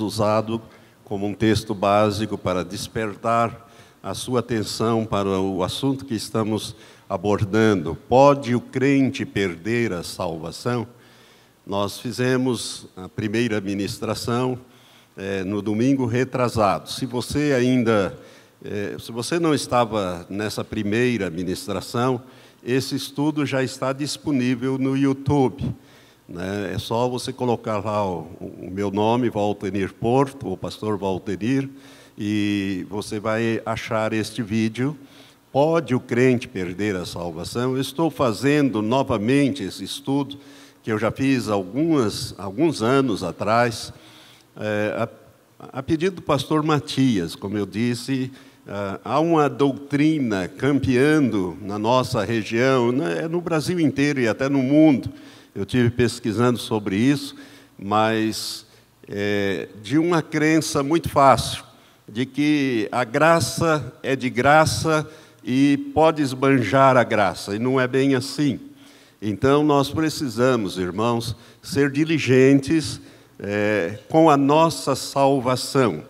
usado como um texto básico para despertar a sua atenção para o assunto que estamos abordando. Pode o crente perder a salvação? Nós fizemos a primeira ministração é, no domingo retrasado. Se você ainda, é, se você não estava nessa primeira ministração, esse estudo já está disponível no YouTube. Né? É só você colocar lá o, o meu nome, Valtenir Porto, o pastor Valtenir, e você vai achar este vídeo. Pode o crente perder a salvação? Eu estou fazendo novamente esse estudo que eu já fiz algumas, alguns anos atrás, é, a, a, pedido do pastor Matias, como eu disse, é, há uma doutrina campeando na nossa região, né, no Brasil inteiro e até no mundo, eu tive pesquisando sobre isso, mas é, de uma crença muito fácil, de que a graça é de graça e pode esbanjar a graça, e não é bem assim. Então nós precisamos, irmãos, ser diligentes é, com a nossa salvação.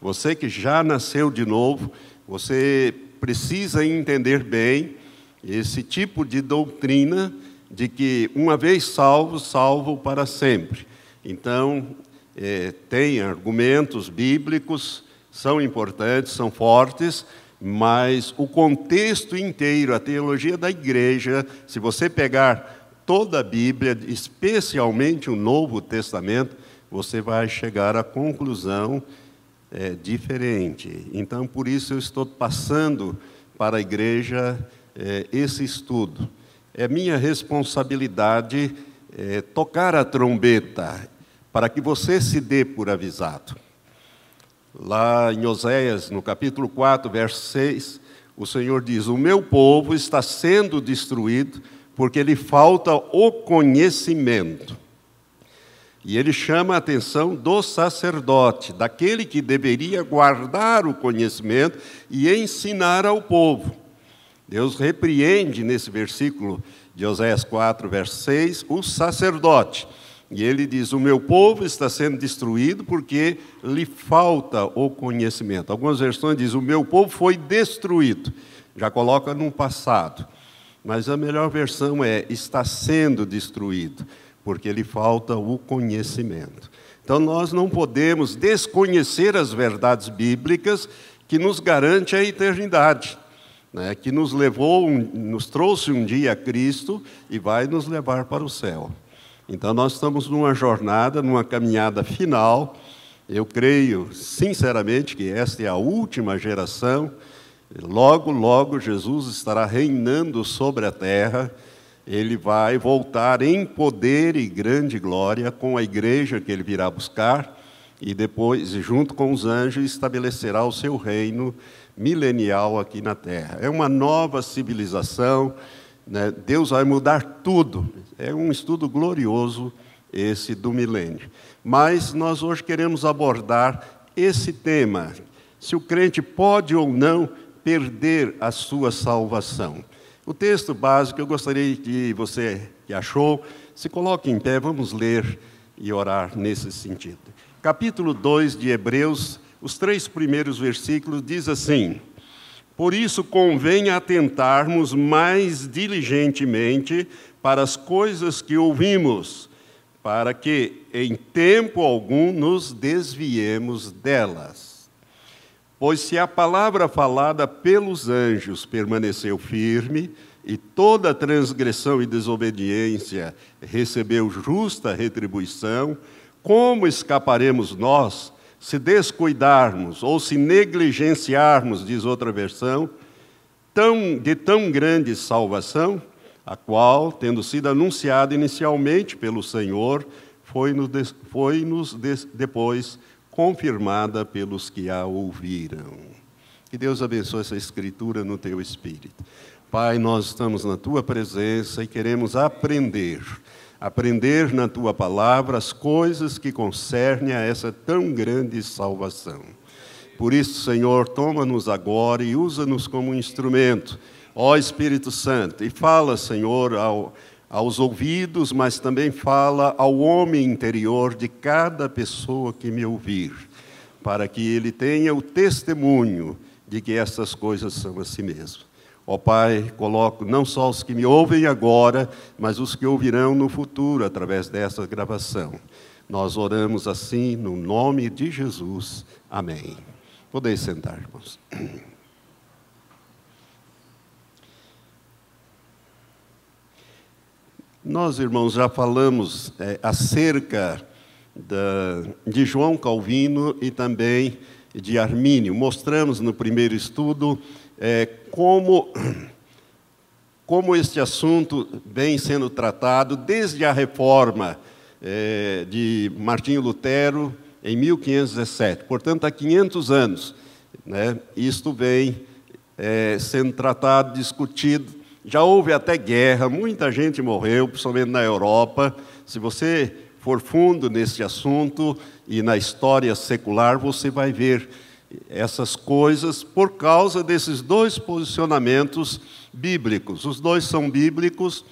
Você que já nasceu de novo, você precisa entender bem esse tipo de doutrina de que uma vez salvo, salvo para sempre. Então, é, tem argumentos bíblicos, são importantes, são fortes, mas o contexto inteiro, a teologia da igreja, se você pegar toda a Bíblia, especialmente o Novo Testamento, você vai chegar à conclusão é, diferente. Então, por isso eu estou passando para a igreja é, esse estudo é minha responsabilidade é, tocar a trombeta para que você se dê por avisado. Lá em Oséias, no capítulo 4, verso 6, o Senhor diz: O meu povo está sendo destruído porque lhe falta o conhecimento. E ele chama a atenção do sacerdote, daquele que deveria guardar o conhecimento e ensinar ao povo. Deus repreende nesse versículo de Oséias 4, verso 6, o sacerdote. E ele diz: O meu povo está sendo destruído porque lhe falta o conhecimento. Algumas versões dizem: O meu povo foi destruído. Já coloca no passado. Mas a melhor versão é: Está sendo destruído porque lhe falta o conhecimento. Então nós não podemos desconhecer as verdades bíblicas que nos garante a eternidade né, que nos levou, nos trouxe um dia a Cristo e vai nos levar para o céu. Então nós estamos numa jornada, numa caminhada final. Eu creio, sinceramente, que esta é a última geração. Logo, logo Jesus estará reinando sobre a terra. Ele vai voltar em poder e grande glória com a igreja que ele virá buscar e depois, junto com os anjos, estabelecerá o seu reino milenial aqui na Terra. É uma nova civilização, né? Deus vai mudar tudo. É um estudo glorioso esse do milênio. Mas nós hoje queremos abordar esse tema: se o crente pode ou não perder a sua salvação. O texto básico, eu gostaria que você que achou, se coloque em pé, vamos ler e orar nesse sentido. Capítulo 2 de Hebreus, os três primeiros versículos diz assim: Por isso convém atentarmos mais diligentemente para as coisas que ouvimos, para que em tempo algum nos desviemos delas. Pois se a palavra falada pelos anjos permaneceu firme, e toda transgressão e desobediência recebeu justa retribuição, como escaparemos nós se descuidarmos ou se negligenciarmos, diz outra versão, tão, de tão grande salvação, a qual, tendo sido anunciada inicialmente pelo Senhor, foi-nos foi depois confirmada pelos que a ouviram. Que Deus abençoe essa escritura no teu espírito. Pai, nós estamos na tua presença e queremos aprender aprender na tua palavra as coisas que concernem a essa tão grande salvação. Por isso, Senhor, toma-nos agora e usa-nos como instrumento, ó Espírito Santo, e fala, Senhor, ao, aos ouvidos, mas também fala ao homem interior de cada pessoa que me ouvir, para que ele tenha o testemunho de que essas coisas são assim mesmo. Ó Pai, coloco não só os que me ouvem agora, mas os que ouvirão no futuro através dessa gravação. Nós oramos assim no nome de Jesus. Amém. Podeis sentar, irmãos. Nós, irmãos, já falamos é, acerca da, de João Calvino e também de Armínio. Mostramos no primeiro estudo é, como, como este assunto vem sendo tratado desde a reforma é, de Martinho Lutero em 1517. Portanto, há 500 anos. Né, isto vem é, sendo tratado, discutido já houve até guerra, muita gente morreu, principalmente na Europa. Se você for fundo nesse assunto e na história secular, você vai ver essas coisas por causa desses dois posicionamentos bíblicos. Os dois são bíblicos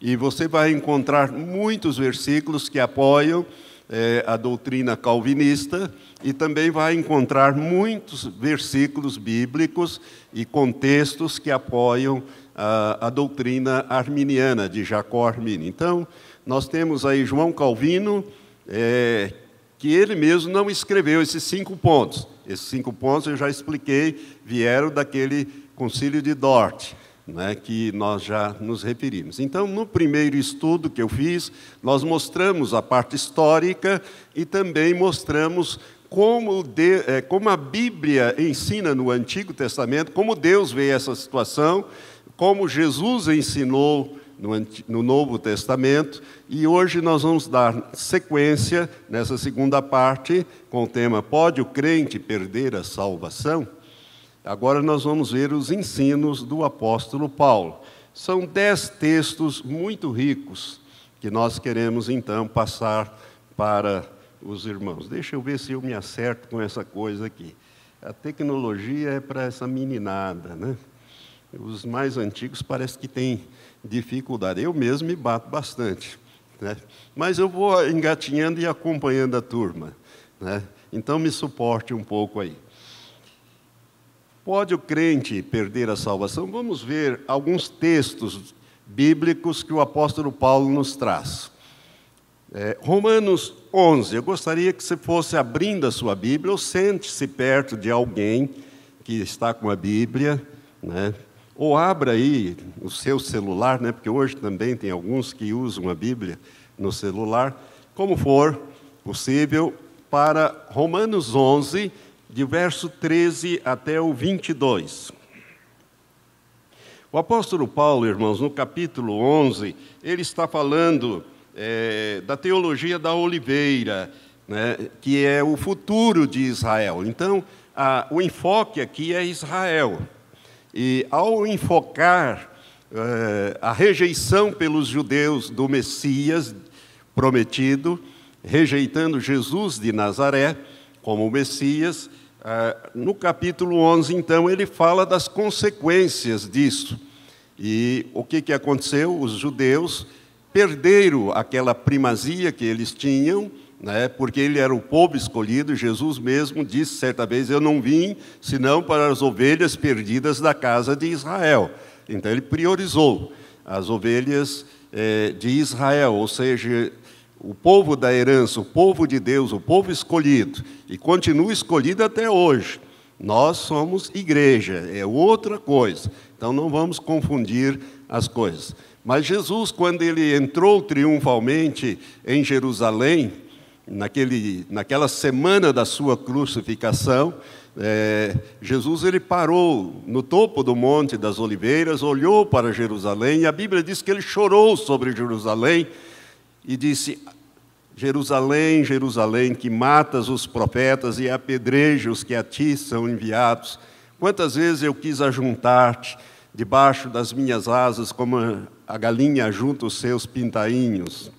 e você vai encontrar muitos versículos que apoiam é, a doutrina calvinista e também vai encontrar muitos versículos bíblicos e contextos que apoiam a, a doutrina arminiana de Jacó Armínio. Então, nós temos aí João Calvino, é, que ele mesmo não escreveu esses cinco pontos. Esses cinco pontos eu já expliquei, vieram daquele concílio de Dort, né, que nós já nos referimos. Então, no primeiro estudo que eu fiz, nós mostramos a parte histórica e também mostramos como, de, é, como a Bíblia ensina no Antigo Testamento, como Deus vê essa situação como Jesus ensinou no, no Novo Testamento, e hoje nós vamos dar sequência nessa segunda parte com o tema Pode o crente perder a salvação? Agora nós vamos ver os ensinos do apóstolo Paulo. São dez textos muito ricos que nós queremos então passar para os irmãos. Deixa eu ver se eu me acerto com essa coisa aqui. A tecnologia é para essa meninada, né? Os mais antigos parece que têm dificuldade. Eu mesmo me bato bastante. Né? Mas eu vou engatinhando e acompanhando a turma. Né? Então me suporte um pouco aí. Pode o crente perder a salvação? Vamos ver alguns textos bíblicos que o apóstolo Paulo nos traz. É, Romanos 11. Eu gostaria que você fosse abrindo a sua Bíblia ou sente-se perto de alguém que está com a Bíblia, né? Ou abra aí o seu celular, né? porque hoje também tem alguns que usam a Bíblia no celular, como for possível, para Romanos 11, de verso 13 até o 22. O apóstolo Paulo, irmãos, no capítulo 11, ele está falando é, da teologia da oliveira, né, que é o futuro de Israel. Então, a, o enfoque aqui é Israel. E ao enfocar eh, a rejeição pelos judeus do Messias prometido, rejeitando Jesus de Nazaré como Messias, eh, no capítulo 11, então, ele fala das consequências disso. E o que, que aconteceu? Os judeus perderam aquela primazia que eles tinham né, porque ele era o povo escolhido. Jesus mesmo disse certa vez: Eu não vim senão para as ovelhas perdidas da casa de Israel. Então ele priorizou as ovelhas é, de Israel, ou seja, o povo da herança, o povo de Deus, o povo escolhido, e continua escolhido até hoje. Nós somos igreja, é outra coisa. Então não vamos confundir as coisas. Mas Jesus, quando ele entrou triunfalmente em Jerusalém, naquele, naquela semana da sua crucificação, é, Jesus ele parou no topo do Monte das Oliveiras, olhou para Jerusalém, e a Bíblia diz que ele chorou sobre Jerusalém e disse: Jerusalém, Jerusalém, que matas os profetas e apedreja os que a ti são enviados. Quantas vezes eu quis ajuntar-te debaixo das minhas asas, como a galinha junta os seus pintainhos,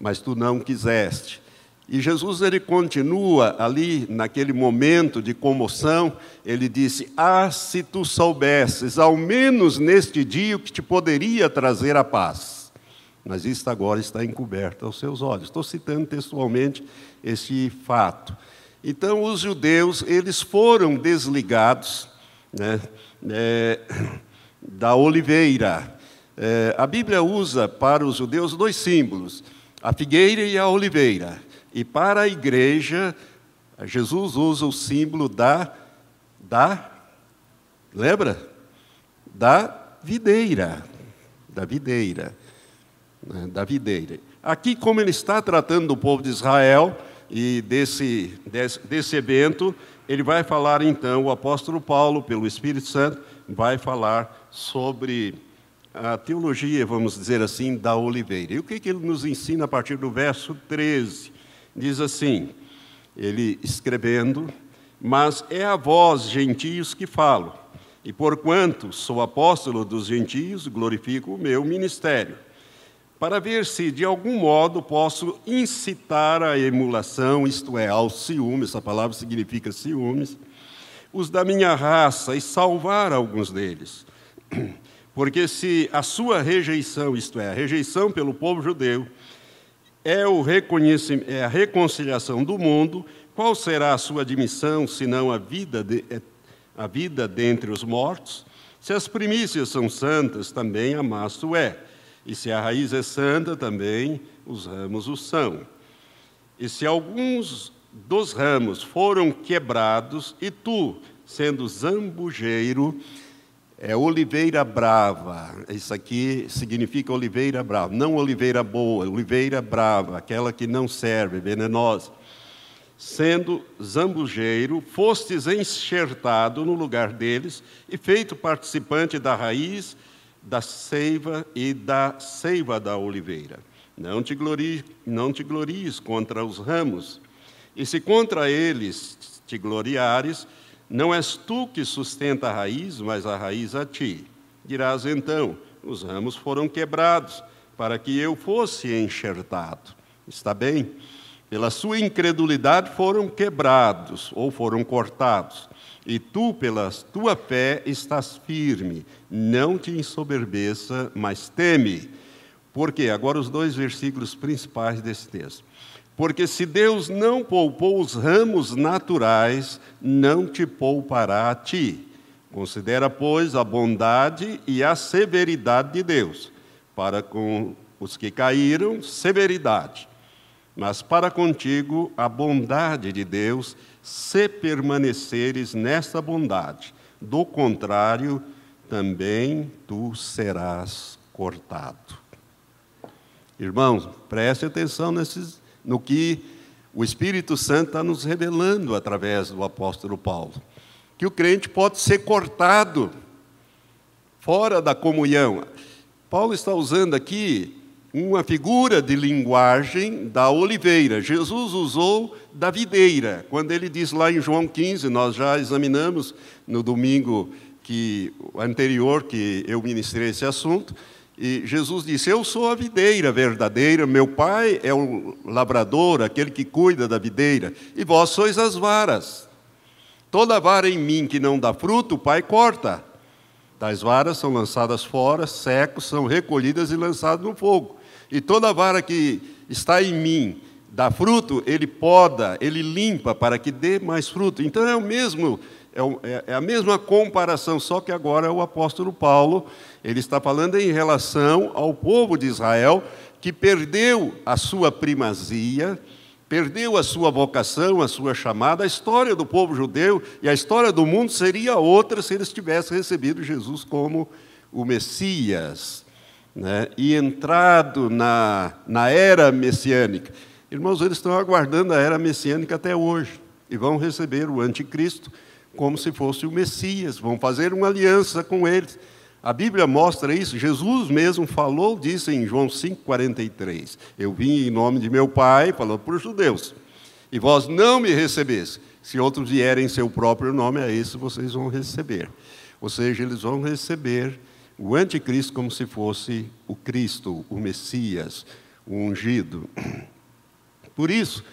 mas tu não quiseste. E Jesus ele continua ali naquele momento de comoção, ele disse: "Ah, se tu soubesses, ao menos neste dia o que te poderia trazer a paz". mas isto agora está encoberto aos seus olhos. Estou citando textualmente este fato. Então, os judeus, eles foram desligados né, é, da oliveira. É, a Bíblia usa para os judeus dois símbolos, a figueira e a oliveira. E para a igreja, Jesus usa o símbolo da, da lembra? Da videira. Da videira. Né, da videira. Aqui, como ele está tratando do povo de Israel e desse, desse, desse evento, ele vai falar então, o apóstolo Paulo, pelo Espírito Santo, vai falar sobre a teologia, vamos dizer assim, da oliveira. E o que, que ele nos ensina a partir do verso 13? Diz assim, ele escrevendo, mas é a vós, gentios, que falo, e porquanto sou apóstolo dos gentios, glorifico o meu ministério para ver se de algum modo posso incitar a emulação, isto é, ao ciúme, essa palavra significa ciúmes, os da minha raça e salvar alguns deles. Porque se a sua rejeição, isto é, a rejeição pelo povo judeu, é, o é a reconciliação do mundo, qual será a sua admissão, senão a vida, de, a vida dentre os mortos? Se as primícias são santas, também a massa é. E se a raiz é santa, também os ramos o são. E se alguns dos ramos foram quebrados, e tu, sendo zambujeiro, é oliveira brava. Isso aqui significa oliveira brava, não oliveira boa, oliveira brava, aquela que não serve, venenosa. Sendo zambujeiro, fostes enxertado no lugar deles e feito participante da raiz da seiva e da seiva da oliveira. Não te, glories, não te glories contra os ramos, e se contra eles te gloriares, não és tu que sustenta a raiz, mas a raiz a ti. Dirás então: os ramos foram quebrados, para que eu fosse enxertado. Está bem? Pela sua incredulidade foram quebrados ou foram cortados. E tu, pela tua fé, estás firme. Não te ensoberbeça, mas teme. Por quê? Agora os dois versículos principais desse texto. Porque se Deus não poupou os ramos naturais, não te poupará a ti. Considera, pois, a bondade e a severidade de Deus. Para com os que caíram, severidade. Mas para contigo, a bondade de Deus se permaneceres nessa bondade. Do contrário, também tu serás cortado. Irmãos, preste atenção nesses, no que o Espírito Santo está nos revelando através do apóstolo Paulo. Que o crente pode ser cortado fora da comunhão. Paulo está usando aqui uma figura de linguagem da oliveira. Jesus usou da videira. Quando ele diz lá em João 15, nós já examinamos no domingo que anterior que eu ministrei esse assunto, e Jesus disse: Eu sou a videira verdadeira, meu pai é o lavrador, aquele que cuida da videira, e vós sois as varas. Toda vara em mim que não dá fruto, o pai corta. Tais varas são lançadas fora, secos, são recolhidas e lançadas no fogo. E toda vara que está em mim dá fruto, ele poda, ele limpa para que dê mais fruto. Então é o mesmo, é, é, é a mesma comparação, só que agora o apóstolo Paulo, ele está falando em relação ao povo de Israel que perdeu a sua primazia, perdeu a sua vocação, a sua chamada. A história do povo judeu e a história do mundo seria outra se eles tivessem recebido Jesus como o Messias né, e entrado na, na era messiânica. Irmãos, eles estão aguardando a era messiânica até hoje e vão receber o anticristo como se fosse o Messias, vão fazer uma aliança com eles. A Bíblia mostra isso, Jesus mesmo falou disso em João 5,43. Eu vim em nome de meu Pai, falando para os judeus, e vós não me recebeste. Se outros vierem em seu próprio nome, a esse vocês vão receber. Ou seja, eles vão receber o anticristo como se fosse o Cristo, o Messias, o ungido. Por isso,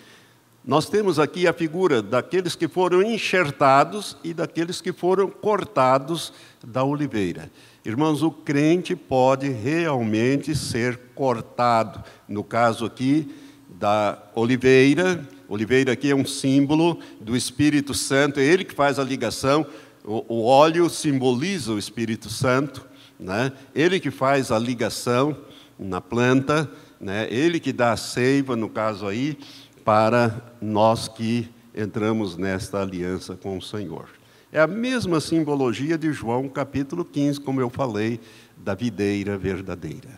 nós temos aqui a figura daqueles que foram enxertados e daqueles que foram cortados da oliveira. Irmãos, o crente pode realmente ser cortado. No caso aqui da oliveira, oliveira aqui é um símbolo do Espírito Santo, é ele que faz a ligação. O, o óleo simboliza o Espírito Santo, né? ele que faz a ligação na planta, né? ele que dá a seiva, no caso aí, para nós que entramos nesta aliança com o Senhor. É a mesma simbologia de João capítulo 15, como eu falei, da videira verdadeira.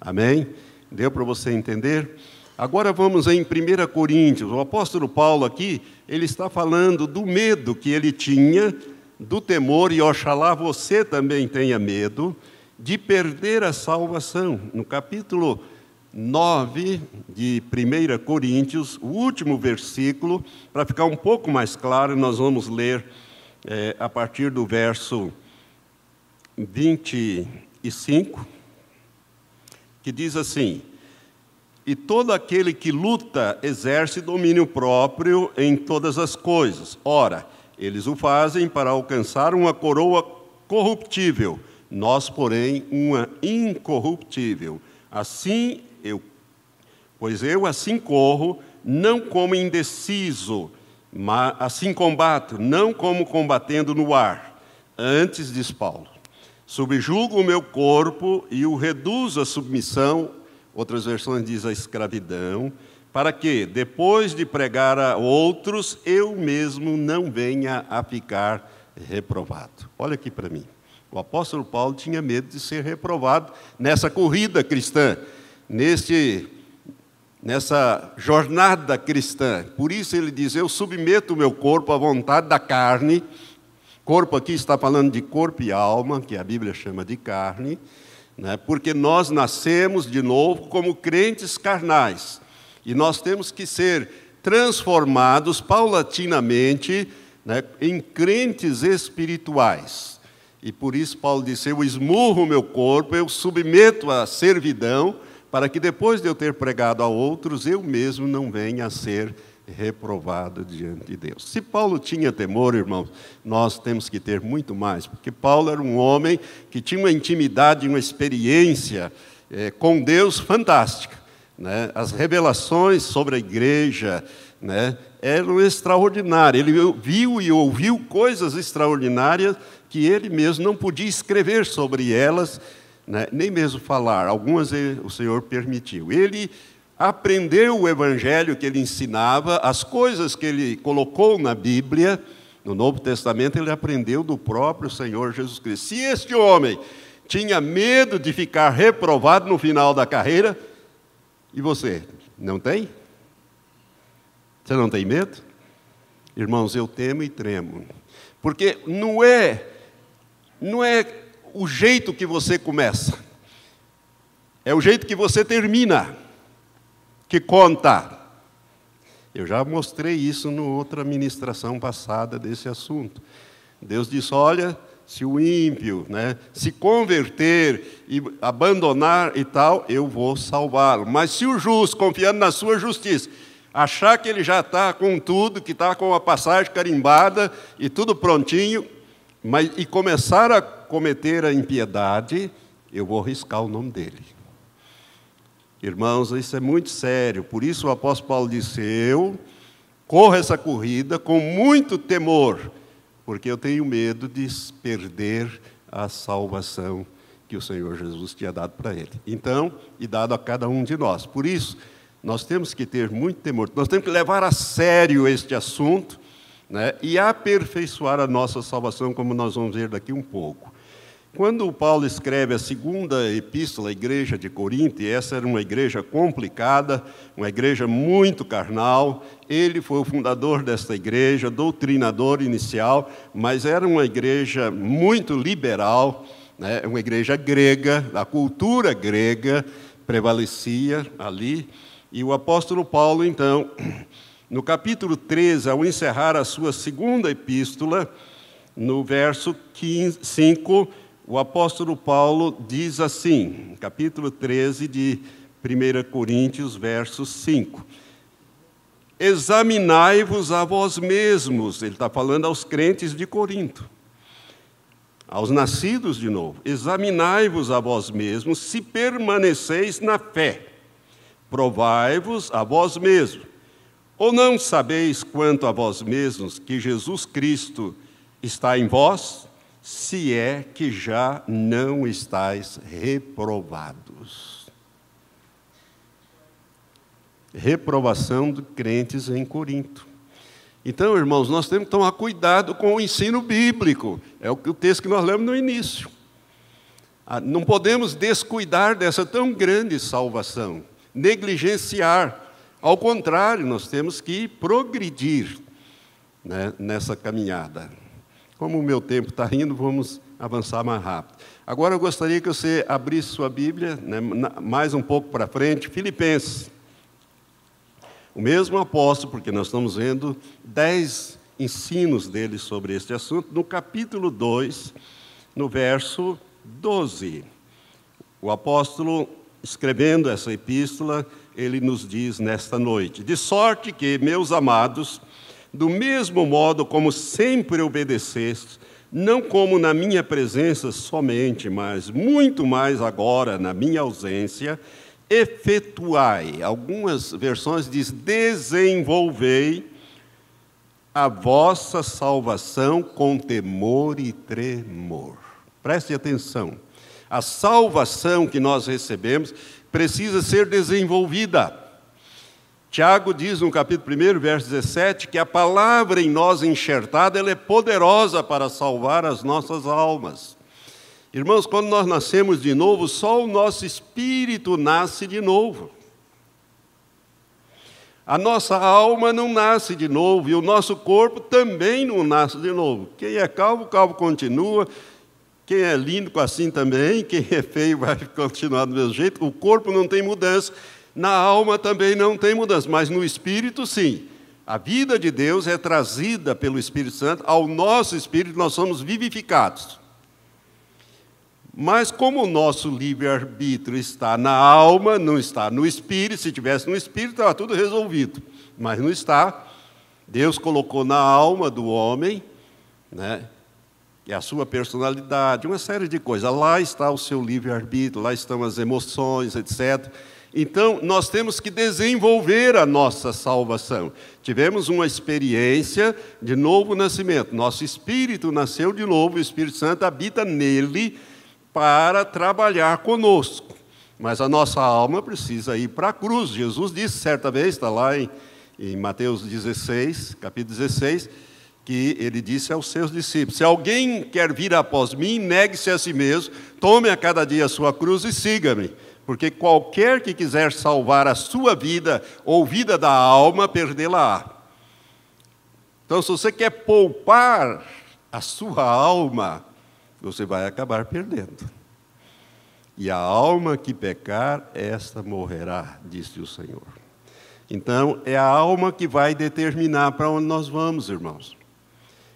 Amém? Deu para você entender? Agora vamos em 1 Coríntios. O apóstolo Paulo aqui, ele está falando do medo que ele tinha, do temor, e oxalá você também tenha medo, de perder a salvação. No capítulo 9 de 1 Coríntios, o último versículo, para ficar um pouco mais claro, nós vamos ler é, a partir do verso 25, que diz assim: E todo aquele que luta exerce domínio próprio em todas as coisas. Ora, eles o fazem para alcançar uma coroa corruptível, nós, porém, uma incorruptível. Assim pois eu assim corro, não como indeciso, mas assim combato, não como combatendo no ar. Antes, diz Paulo, subjugo o meu corpo e o reduzo à submissão, outras versões diz a escravidão, para que, depois de pregar a outros, eu mesmo não venha a ficar reprovado. Olha aqui para mim. O apóstolo Paulo tinha medo de ser reprovado nessa corrida cristã neste, nessa jornada cristã. Por isso ele diz: Eu submeto o meu corpo à vontade da carne. Corpo aqui está falando de corpo e alma, que a Bíblia chama de carne, né? porque nós nascemos de novo como crentes carnais. E nós temos que ser transformados paulatinamente né, em crentes espirituais. E por isso Paulo disse: Eu esmurro o meu corpo, eu submeto à servidão para que depois de eu ter pregado a outros, eu mesmo não venha a ser reprovado diante de Deus. Se Paulo tinha temor, irmãos, nós temos que ter muito mais, porque Paulo era um homem que tinha uma intimidade, uma experiência é, com Deus fantástica. Né? As revelações sobre a igreja né, eram extraordinárias. Ele viu e ouviu coisas extraordinárias que ele mesmo não podia escrever sobre elas né, nem mesmo falar, algumas o Senhor permitiu. Ele aprendeu o evangelho que ele ensinava, as coisas que ele colocou na Bíblia, no Novo Testamento, ele aprendeu do próprio Senhor Jesus Cristo. Se este homem tinha medo de ficar reprovado no final da carreira, e você, não tem? Você não tem medo? Irmãos, eu temo e tremo. Porque não é não é o jeito que você começa, é o jeito que você termina, que conta. Eu já mostrei isso na outra ministração passada desse assunto. Deus disse: olha, se o ímpio né, se converter e abandonar e tal, eu vou salvá-lo. Mas se o justo, confiando na sua justiça, achar que ele já está com tudo, que está com a passagem carimbada e tudo prontinho, mas, e começar a cometer a impiedade, eu vou riscar o nome dele. Irmãos, isso é muito sério. Por isso o apóstolo Paulo disse: Eu corro essa corrida com muito temor, porque eu tenho medo de perder a salvação que o Senhor Jesus tinha dado para ele. Então, e dado a cada um de nós. Por isso, nós temos que ter muito temor. Nós temos que levar a sério este assunto né, e aperfeiçoar a nossa salvação, como nós vamos ver daqui um pouco. Quando Paulo escreve a segunda epístola à igreja de Corinto, e essa era uma igreja complicada, uma igreja muito carnal, ele foi o fundador desta igreja, doutrinador inicial, mas era uma igreja muito liberal, né, uma igreja grega, a cultura grega prevalecia ali, e o apóstolo Paulo, então, no capítulo 13, ao encerrar a sua segunda epístola, no verso 15, 5, o apóstolo Paulo diz assim, capítulo 13 de 1 Coríntios, verso 5. examinai-vos a vós mesmos. Ele está falando aos crentes de Corinto, aos nascidos de novo. Examinai-vos a vós mesmos se permaneceis na fé. Provai-vos a vós mesmos. Ou não sabeis quanto a vós mesmos que Jesus Cristo está em vós, se é que já não estáis reprovados? Reprovação de crentes em Corinto. Então, irmãos, nós temos que tomar cuidado com o ensino bíblico. É o texto que nós lemos no início. Ah, não podemos descuidar dessa tão grande salvação negligenciar. Ao contrário, nós temos que progredir né, nessa caminhada. Como o meu tempo está indo, vamos avançar mais rápido. Agora eu gostaria que você abrisse sua Bíblia, né, mais um pouco para frente, Filipenses. O mesmo apóstolo, porque nós estamos vendo dez ensinos dele sobre este assunto, no capítulo 2, no verso 12. O apóstolo escrevendo essa epístola, ele nos diz nesta noite: De sorte que, meus amados, do mesmo modo como sempre obedeceste, não como na minha presença somente, mas muito mais agora na minha ausência, efetuai. Algumas versões diz desenvolvei a vossa salvação com temor e tremor. Preste atenção. A salvação que nós recebemos precisa ser desenvolvida. Tiago diz no capítulo 1, verso 17, que a palavra em nós enxertada ela é poderosa para salvar as nossas almas. Irmãos, quando nós nascemos de novo, só o nosso espírito nasce de novo. A nossa alma não nasce de novo e o nosso corpo também não nasce de novo. Quem é calvo, calvo continua. Quem é lindo assim também, quem é feio vai continuar do mesmo jeito. O corpo não tem mudança, na alma também não tem mudança, mas no espírito sim. A vida de Deus é trazida pelo Espírito Santo ao nosso espírito, nós somos vivificados. Mas como o nosso livre-arbítrio está na alma, não está no espírito, se tivesse no espírito, estava tudo resolvido. Mas não está. Deus colocou na alma do homem, né, e a sua personalidade, uma série de coisas. Lá está o seu livre-arbítrio, lá estão as emoções, etc. Então, nós temos que desenvolver a nossa salvação. Tivemos uma experiência de novo nascimento. Nosso espírito nasceu de novo, o Espírito Santo habita nele para trabalhar conosco. Mas a nossa alma precisa ir para a cruz. Jesus disse certa vez, está lá em, em Mateus 16, capítulo 16 que ele disse aos seus discípulos: Se alguém quer vir após mim, negue-se a si mesmo, tome a cada dia a sua cruz e siga-me. Porque qualquer que quiser salvar a sua vida ou vida da alma, perdê-la-á. Então, se você quer poupar a sua alma, você vai acabar perdendo. E a alma que pecar, esta morrerá, disse o Senhor. Então, é a alma que vai determinar para onde nós vamos, irmãos.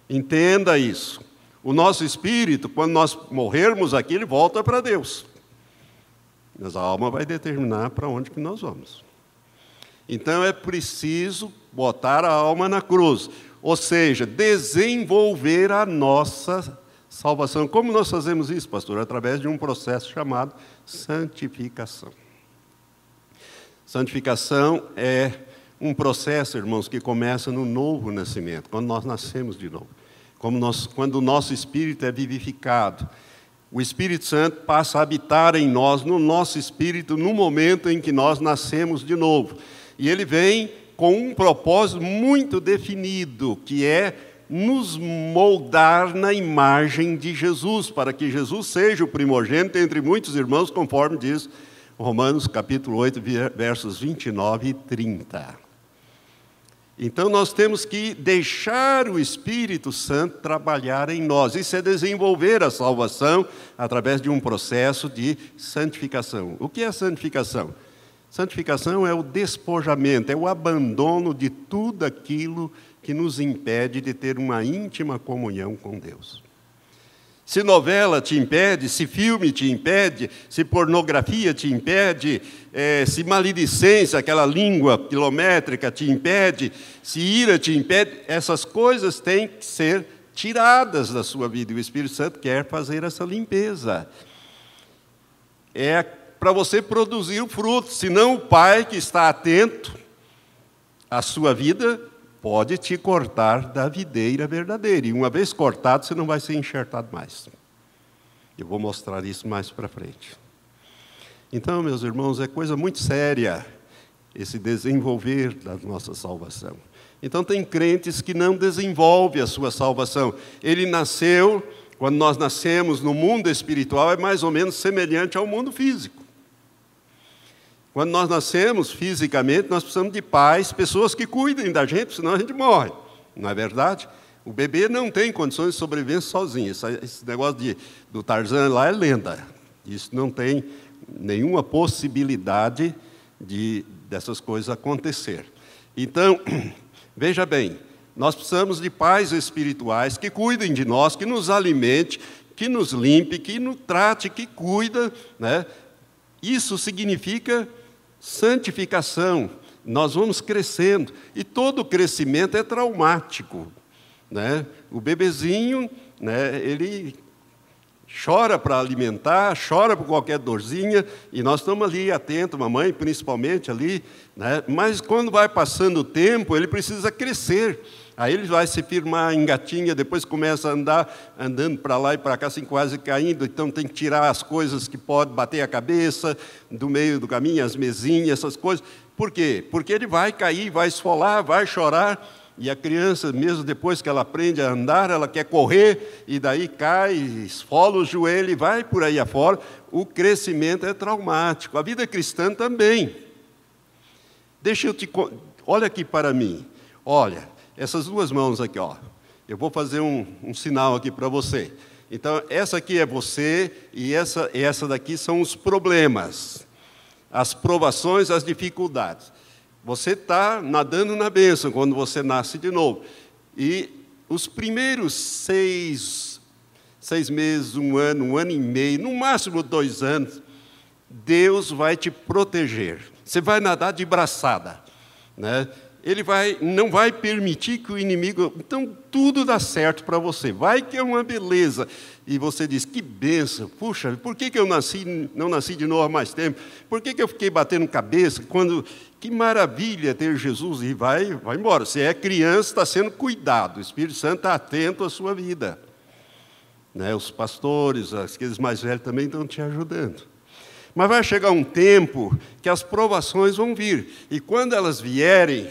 Entenda isso. O nosso espírito, quando nós morrermos aqui, ele volta para Deus. Mas a alma vai determinar para onde que nós vamos. Então é preciso botar a alma na cruz, ou seja, desenvolver a nossa salvação. Como nós fazemos isso, pastor? Através de um processo chamado santificação. Santificação é um processo, irmãos, que começa no novo nascimento, quando nós nascemos de novo. Nós, quando o nosso espírito é vivificado. O Espírito Santo passa a habitar em nós, no nosso espírito, no momento em que nós nascemos de novo. E ele vem com um propósito muito definido, que é nos moldar na imagem de Jesus, para que Jesus seja o primogênito entre muitos irmãos, conforme diz Romanos capítulo 8, versos 29 e 30. Então nós temos que deixar o Espírito Santo trabalhar em nós. Isso é desenvolver a salvação através de um processo de santificação. O que é santificação? Santificação é o despojamento, é o abandono de tudo aquilo que nos impede de ter uma íntima comunhão com Deus. Se novela te impede, se filme te impede, se pornografia te impede, é, se maledicência, aquela língua quilométrica te impede, se ira te impede, essas coisas têm que ser tiradas da sua vida. E o Espírito Santo quer fazer essa limpeza. É para você produzir o fruto, senão o Pai que está atento à sua vida pode te cortar da videira verdadeira. E uma vez cortado, você não vai ser enxertado mais. Eu vou mostrar isso mais para frente. Então, meus irmãos, é coisa muito séria esse desenvolver da nossa salvação. Então, tem crentes que não desenvolvem a sua salvação. Ele nasceu, quando nós nascemos no mundo espiritual, é mais ou menos semelhante ao mundo físico. Quando nós nascemos fisicamente, nós precisamos de pais, pessoas que cuidem da gente, senão a gente morre. Não é verdade? O bebê não tem condições de sobreviver sozinho. Esse negócio de, do Tarzan lá é lenda. Isso não tem nenhuma possibilidade de dessas coisas acontecer. Então, veja bem, nós precisamos de pais espirituais que cuidem de nós, que nos alimente, que nos limpe, que nos trate, que cuida, né? Isso significa santificação. Nós vamos crescendo e todo crescimento é traumático, né? O bebezinho, né, ele chora para alimentar, chora por qualquer dorzinha, e nós estamos ali atentos, mamãe principalmente ali, né? mas quando vai passando o tempo, ele precisa crescer. Aí ele vai se firmar, engatinha, depois começa a andar, andando para lá e para cá, assim, quase caindo. Então tem que tirar as coisas que pode bater a cabeça do meio do caminho, as mesinhas, essas coisas. Por quê? Porque ele vai cair, vai esfolar, vai chorar. E a criança, mesmo depois que ela aprende a andar, ela quer correr, e daí cai, esfola o joelho e vai por aí afora. O crescimento é traumático. A vida cristã também. Deixa eu te. Olha aqui para mim. Olha, essas duas mãos aqui, ó. Eu vou fazer um, um sinal aqui para você. Então, essa aqui é você e essa, essa daqui são os problemas, as provações, as dificuldades. Você está nadando na bênção quando você nasce de novo. E os primeiros seis, seis meses, um ano, um ano e meio, no máximo dois anos, Deus vai te proteger. Você vai nadar de braçada. Né? Ele vai, não vai permitir que o inimigo. Então, tudo dá certo para você. Vai que é uma beleza. E você diz: que benção, puxa, por que, que eu nasci, não nasci de novo há mais tempo? Por que, que eu fiquei batendo cabeça? Quando. Que maravilha ter Jesus. E vai, vai embora. Se é criança, está sendo cuidado. O Espírito Santo está atento à sua vida. Né? Os pastores, aqueles mais velhos também estão te ajudando. Mas vai chegar um tempo que as provações vão vir. E quando elas vierem,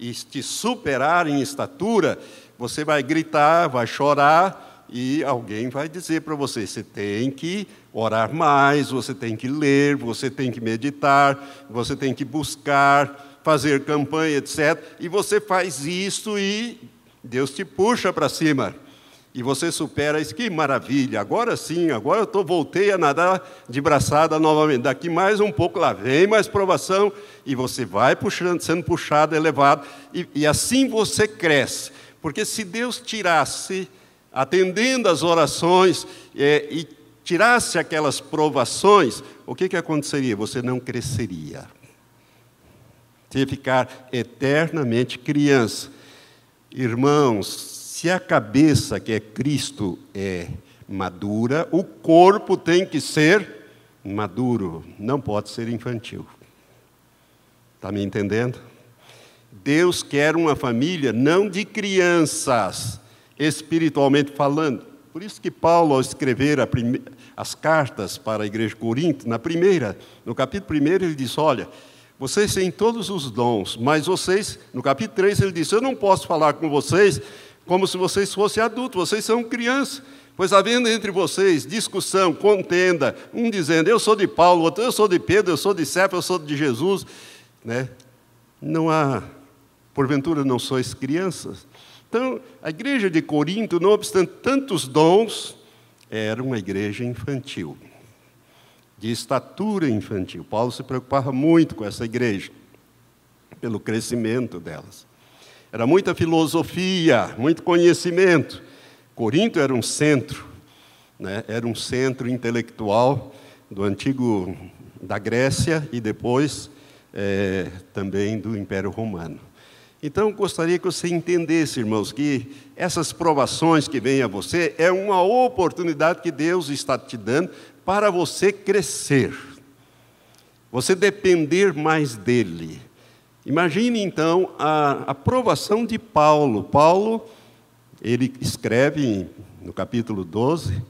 e te superar em estatura, você vai gritar, vai chorar e alguém vai dizer para você: você tem que orar mais, você tem que ler, você tem que meditar, você tem que buscar, fazer campanha, etc. E você faz isso e Deus te puxa para cima e você supera isso, que maravilha, agora sim, agora eu tô, voltei a nadar de braçada novamente. Daqui mais um pouco, lá vem mais provação, e você vai puxando, sendo puxado, elevado, e, e assim você cresce. Porque se Deus tirasse, atendendo às orações, é, e tirasse aquelas provações, o que, que aconteceria? Você não cresceria. Você ia ficar eternamente criança. Irmãos, se a cabeça, que é Cristo, é madura, o corpo tem que ser maduro, não pode ser infantil. Está me entendendo? Deus quer uma família não de crianças, espiritualmente falando. Por isso que Paulo, ao escrever prime... as cartas para a igreja de Corinto, na primeira, no capítulo 1, ele diz: Olha, vocês têm todos os dons, mas vocês, no capítulo 3, ele disse: Eu não posso falar com vocês como se vocês fossem adultos, vocês são crianças. Pois havendo entre vocês discussão, contenda, um dizendo eu sou de Paulo, outro eu sou de Pedro, eu sou de Cefo, eu sou de Jesus, né? Não há, porventura não sois crianças. Então, a igreja de Corinto, não obstante tantos dons, era uma igreja infantil, de estatura infantil. Paulo se preocupava muito com essa igreja, pelo crescimento delas. Era muita filosofia, muito conhecimento. Corinto era um centro né? era um centro intelectual do antigo da Grécia e depois é, também do Império Romano. Então, gostaria que você entendesse, irmãos, que essas provações que vêm a você é uma oportunidade que Deus está te dando para você crescer, você depender mais dEle. Imagine então a aprovação de Paulo. Paulo, ele escreve no capítulo 12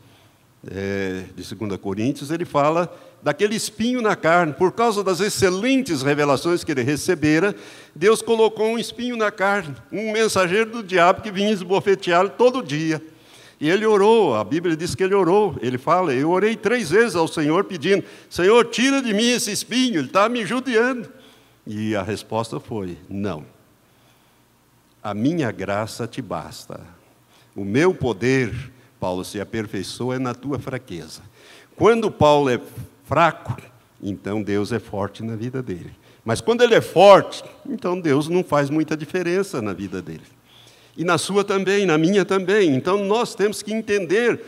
é, de 2 Coríntios, ele fala daquele espinho na carne, por causa das excelentes revelações que ele recebera, Deus colocou um espinho na carne, um mensageiro do diabo que vinha esbofeteá-lo todo dia. E ele orou, a Bíblia diz que ele orou. Ele fala: Eu orei três vezes ao Senhor pedindo: Senhor, tira de mim esse espinho, ele está me judiando. E a resposta foi: Não. A minha graça te basta. O meu poder, Paulo, se aperfeiçoa é na tua fraqueza. Quando Paulo é fraco, então Deus é forte na vida dele. Mas quando ele é forte, então Deus não faz muita diferença na vida dele. E na sua também, na minha também. Então nós temos que entender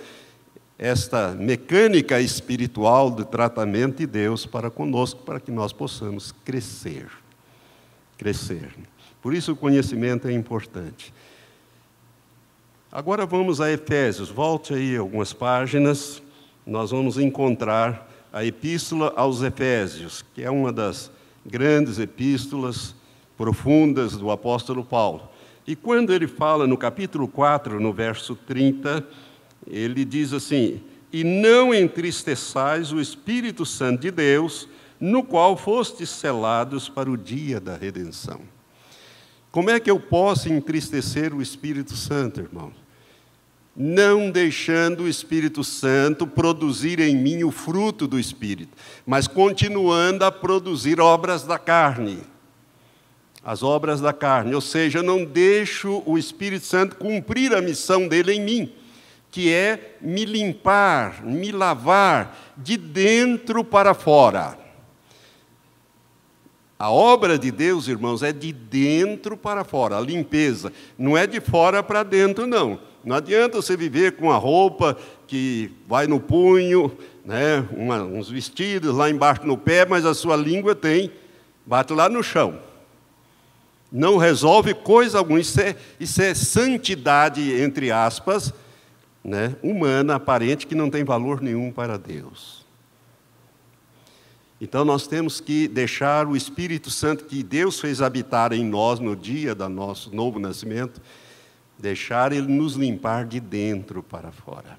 esta mecânica espiritual do tratamento de Deus para conosco, para que nós possamos crescer. Crescer. Por isso o conhecimento é importante. Agora vamos a Efésios. Volte aí algumas páginas. Nós vamos encontrar a Epístola aos Efésios, que é uma das grandes epístolas profundas do apóstolo Paulo. E quando ele fala no capítulo 4, no verso 30, ele diz assim: E não entristeçais o Espírito Santo de Deus, no qual fostes selados para o dia da redenção. Como é que eu posso entristecer o Espírito Santo, irmão? não deixando o Espírito Santo produzir em mim o fruto do Espírito, mas continuando a produzir obras da carne. As obras da carne, ou seja, eu não deixo o Espírito Santo cumprir a missão dele em mim, que é me limpar, me lavar de dentro para fora. A obra de Deus, irmãos, é de dentro para fora, a limpeza, não é de fora para dentro, não. Não adianta você viver com a roupa que vai no punho, né, uma, uns vestidos lá embaixo no pé, mas a sua língua tem, bate lá no chão. Não resolve coisa alguma. Isso é, isso é santidade, entre aspas, né, humana, aparente, que não tem valor nenhum para Deus. Então nós temos que deixar o Espírito Santo que Deus fez habitar em nós no dia do nosso novo nascimento deixar Ele nos limpar de dentro para fora.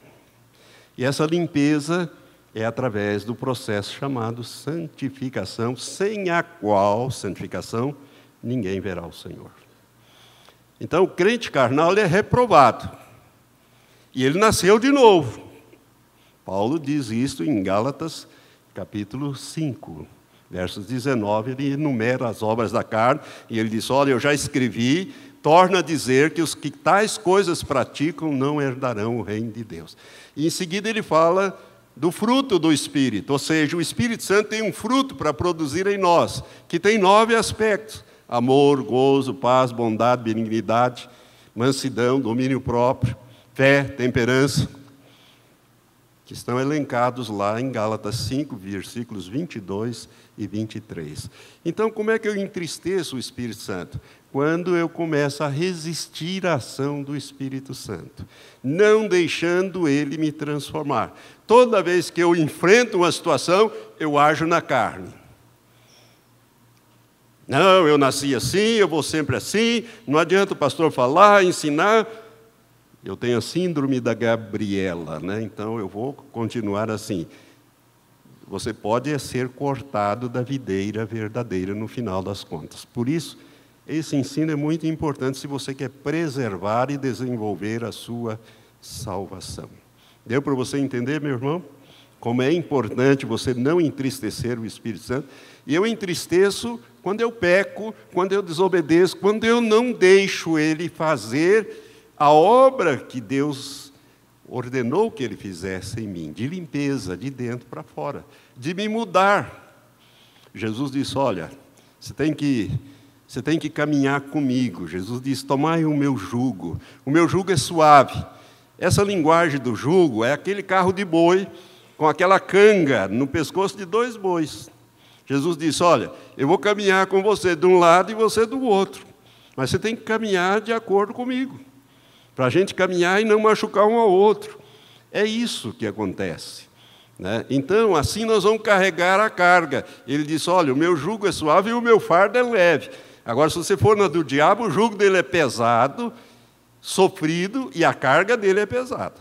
E essa limpeza é através do processo chamado santificação, sem a qual, santificação, ninguém verá o Senhor. Então, o crente carnal é reprovado. E ele nasceu de novo. Paulo diz isso em Gálatas, capítulo 5, versos 19. Ele enumera as obras da carne e ele diz: Olha, eu já escrevi torna a dizer que os que tais coisas praticam não herdarão o reino de Deus. E em seguida ele fala do fruto do Espírito, ou seja, o Espírito Santo tem um fruto para produzir em nós, que tem nove aspectos: amor, gozo, paz, bondade, benignidade, mansidão, domínio próprio, fé, temperança, que estão elencados lá em Gálatas 5, versículos 22 e 23. Então, como é que eu entristeço o Espírito Santo? quando eu começo a resistir à ação do Espírito Santo, não deixando ele me transformar. Toda vez que eu enfrento uma situação, eu ajo na carne. Não, eu nasci assim, eu vou sempre assim, não adianta o pastor falar, ensinar. Eu tenho a síndrome da Gabriela, né? então eu vou continuar assim. Você pode ser cortado da videira verdadeira no final das contas. Por isso, esse ensino é muito importante se você quer preservar e desenvolver a sua salvação. Deu para você entender, meu irmão? Como é importante você não entristecer o Espírito Santo. E eu entristeço quando eu peco, quando eu desobedeço, quando eu não deixo ele fazer a obra que Deus ordenou que ele fizesse em mim, de limpeza, de dentro para fora, de me mudar. Jesus disse: Olha, você tem que você tem que caminhar comigo. Jesus diz: Tomai o meu jugo. O meu jugo é suave. Essa linguagem do jugo é aquele carro de boi com aquela canga no pescoço de dois bois. Jesus disse: Olha, eu vou caminhar com você de um lado e você do outro, mas você tem que caminhar de acordo comigo, para a gente caminhar e não machucar um ao outro. É isso que acontece. Né? Então, assim nós vamos carregar a carga. Ele disse: Olha, o meu jugo é suave e o meu fardo é leve. Agora, se você for na do diabo, o jugo dele é pesado, sofrido e a carga dele é pesada.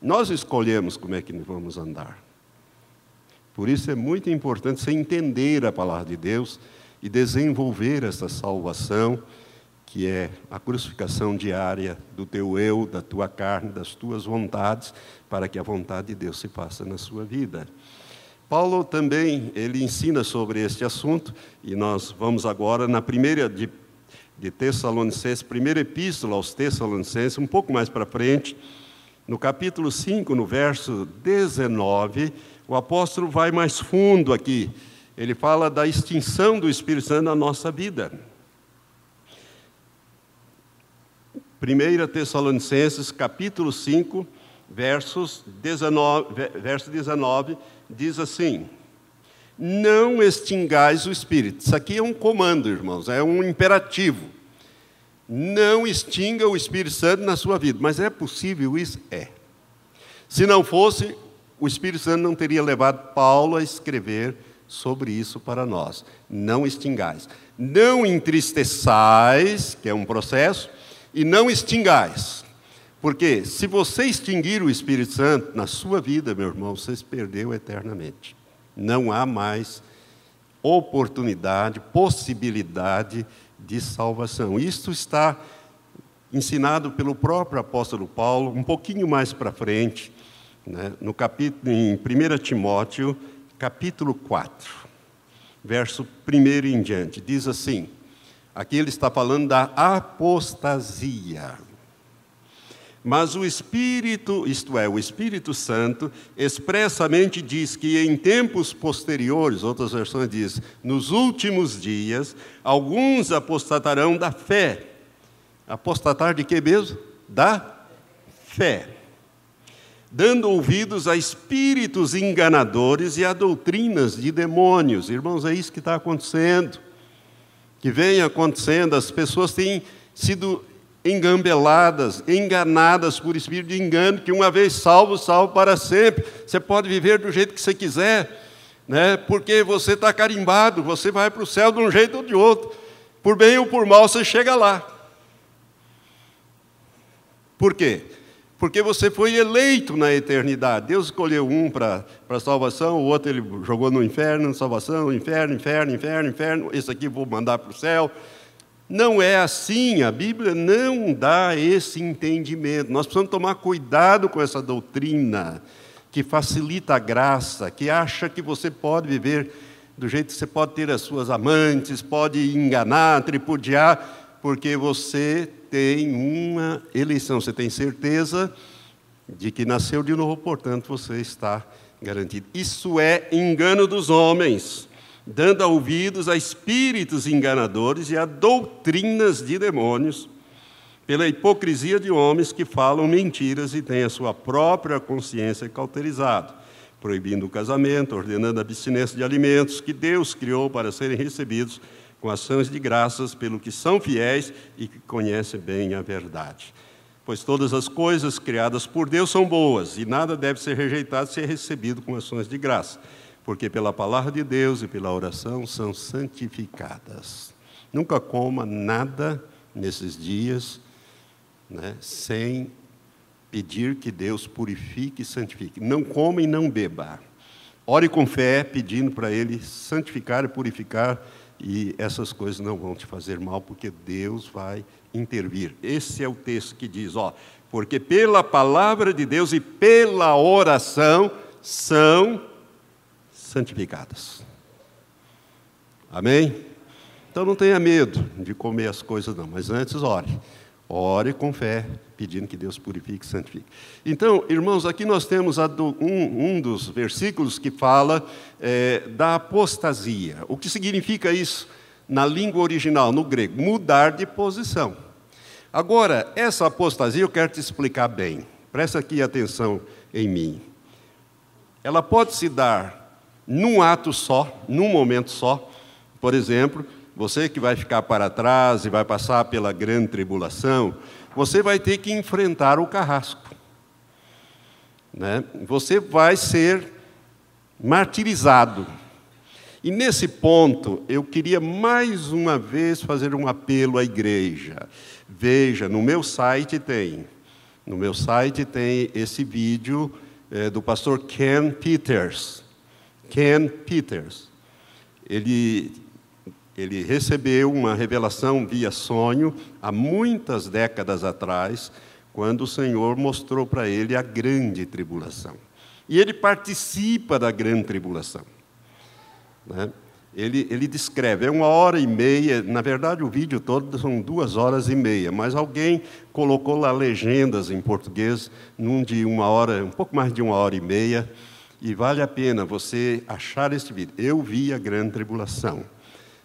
Nós escolhemos como é que vamos andar. Por isso é muito importante você entender a palavra de Deus e desenvolver essa salvação, que é a crucificação diária do teu eu, da tua carne, das tuas vontades, para que a vontade de Deus se faça na sua vida. Paulo também ele ensina sobre este assunto e nós vamos agora na primeira de, de Tessalonicenses, primeira epístola aos Tessalonicenses, um pouco mais para frente, no capítulo 5, no verso 19, o apóstolo vai mais fundo aqui. Ele fala da extinção do Espírito Santo na nossa vida. 1 Tessalonicenses, capítulo 5, versos 19, verso 19, diz assim: Não extingais o Espírito. Isso aqui é um comando, irmãos, é um imperativo. Não extinga o Espírito Santo na sua vida. Mas é possível isso? É. Se não fosse, o Espírito Santo não teria levado Paulo a escrever sobre isso para nós. Não extingais. Não entristeçais, que é um processo, e não extingais. Porque se você extinguir o Espírito Santo na sua vida, meu irmão, você se perdeu eternamente. Não há mais oportunidade, possibilidade de salvação. Isto está ensinado pelo próprio apóstolo Paulo, um pouquinho mais para frente, né, no capítulo, em 1 Timóteo, capítulo 4, verso 1 em diante. Diz assim: aqui ele está falando da apostasia. Mas o Espírito, isto é, o Espírito Santo, expressamente diz que em tempos posteriores, outras versões dizem, nos últimos dias, alguns apostatarão da fé. Apostatar de que mesmo? Da fé. Dando ouvidos a espíritos enganadores e a doutrinas de demônios. Irmãos, é isso que está acontecendo. Que vem acontecendo, as pessoas têm sido engambeladas, enganadas por espírito de engano, que uma vez salvo, salvo para sempre. Você pode viver do jeito que você quiser, né? porque você está carimbado, você vai para o céu de um jeito ou de outro. Por bem ou por mal, você chega lá. Por quê? Porque você foi eleito na eternidade. Deus escolheu um para salvação, o outro ele jogou no inferno, salvação, inferno, inferno, inferno, inferno. Esse aqui vou mandar para o céu. Não é assim, a Bíblia não dá esse entendimento. Nós precisamos tomar cuidado com essa doutrina que facilita a graça, que acha que você pode viver do jeito que você pode ter as suas amantes, pode enganar, tripudiar, porque você tem uma eleição, você tem certeza de que nasceu de novo, portanto você está garantido. Isso é engano dos homens dando ouvidos a espíritos enganadores e a doutrinas de demônios, pela hipocrisia de homens que falam mentiras e têm a sua própria consciência cauterizada, proibindo o casamento, ordenando a abstinência de alimentos que Deus criou para serem recebidos com ações de graças pelo que são fiéis e que conhecem bem a verdade. Pois todas as coisas criadas por Deus são boas, e nada deve ser rejeitado se é recebido com ações de graça porque pela palavra de Deus e pela oração são santificadas. Nunca coma nada nesses dias né, sem pedir que Deus purifique e santifique. Não coma e não beba. Ore com fé, pedindo para Ele santificar e purificar, e essas coisas não vão te fazer mal, porque Deus vai intervir. Esse é o texto que diz: ó, porque pela palavra de Deus e pela oração são santificadas. Amém? Então não tenha medo de comer as coisas, não, mas antes ore. Ore com fé, pedindo que Deus purifique e santifique. Então, irmãos, aqui nós temos um, um, dos versículos que fala é, da apostasia. O que significa isso na língua original, no grego? Mudar de posição. Agora, essa apostasia eu quero te explicar bem. Presta aqui atenção em mim. Ela pode se dar num ato só, num momento só. Por exemplo, você que vai ficar para trás e vai passar pela grande tribulação, você vai ter que enfrentar o carrasco. Né? Você vai ser martirizado. E nesse ponto, eu queria mais uma vez fazer um apelo à igreja. Veja, no meu site tem, no meu site tem esse vídeo é, do pastor Ken Peters. Ken Peters. Ele, ele recebeu uma revelação via sonho há muitas décadas atrás, quando o Senhor mostrou para ele a grande tribulação. E ele participa da grande tribulação. Né? Ele, ele descreve, é uma hora e meia, na verdade o vídeo todo são duas horas e meia, mas alguém colocou lá legendas em português, num de uma hora, um pouco mais de uma hora e meia, e vale a pena você achar esse vídeo. Eu vi a grande tribulação.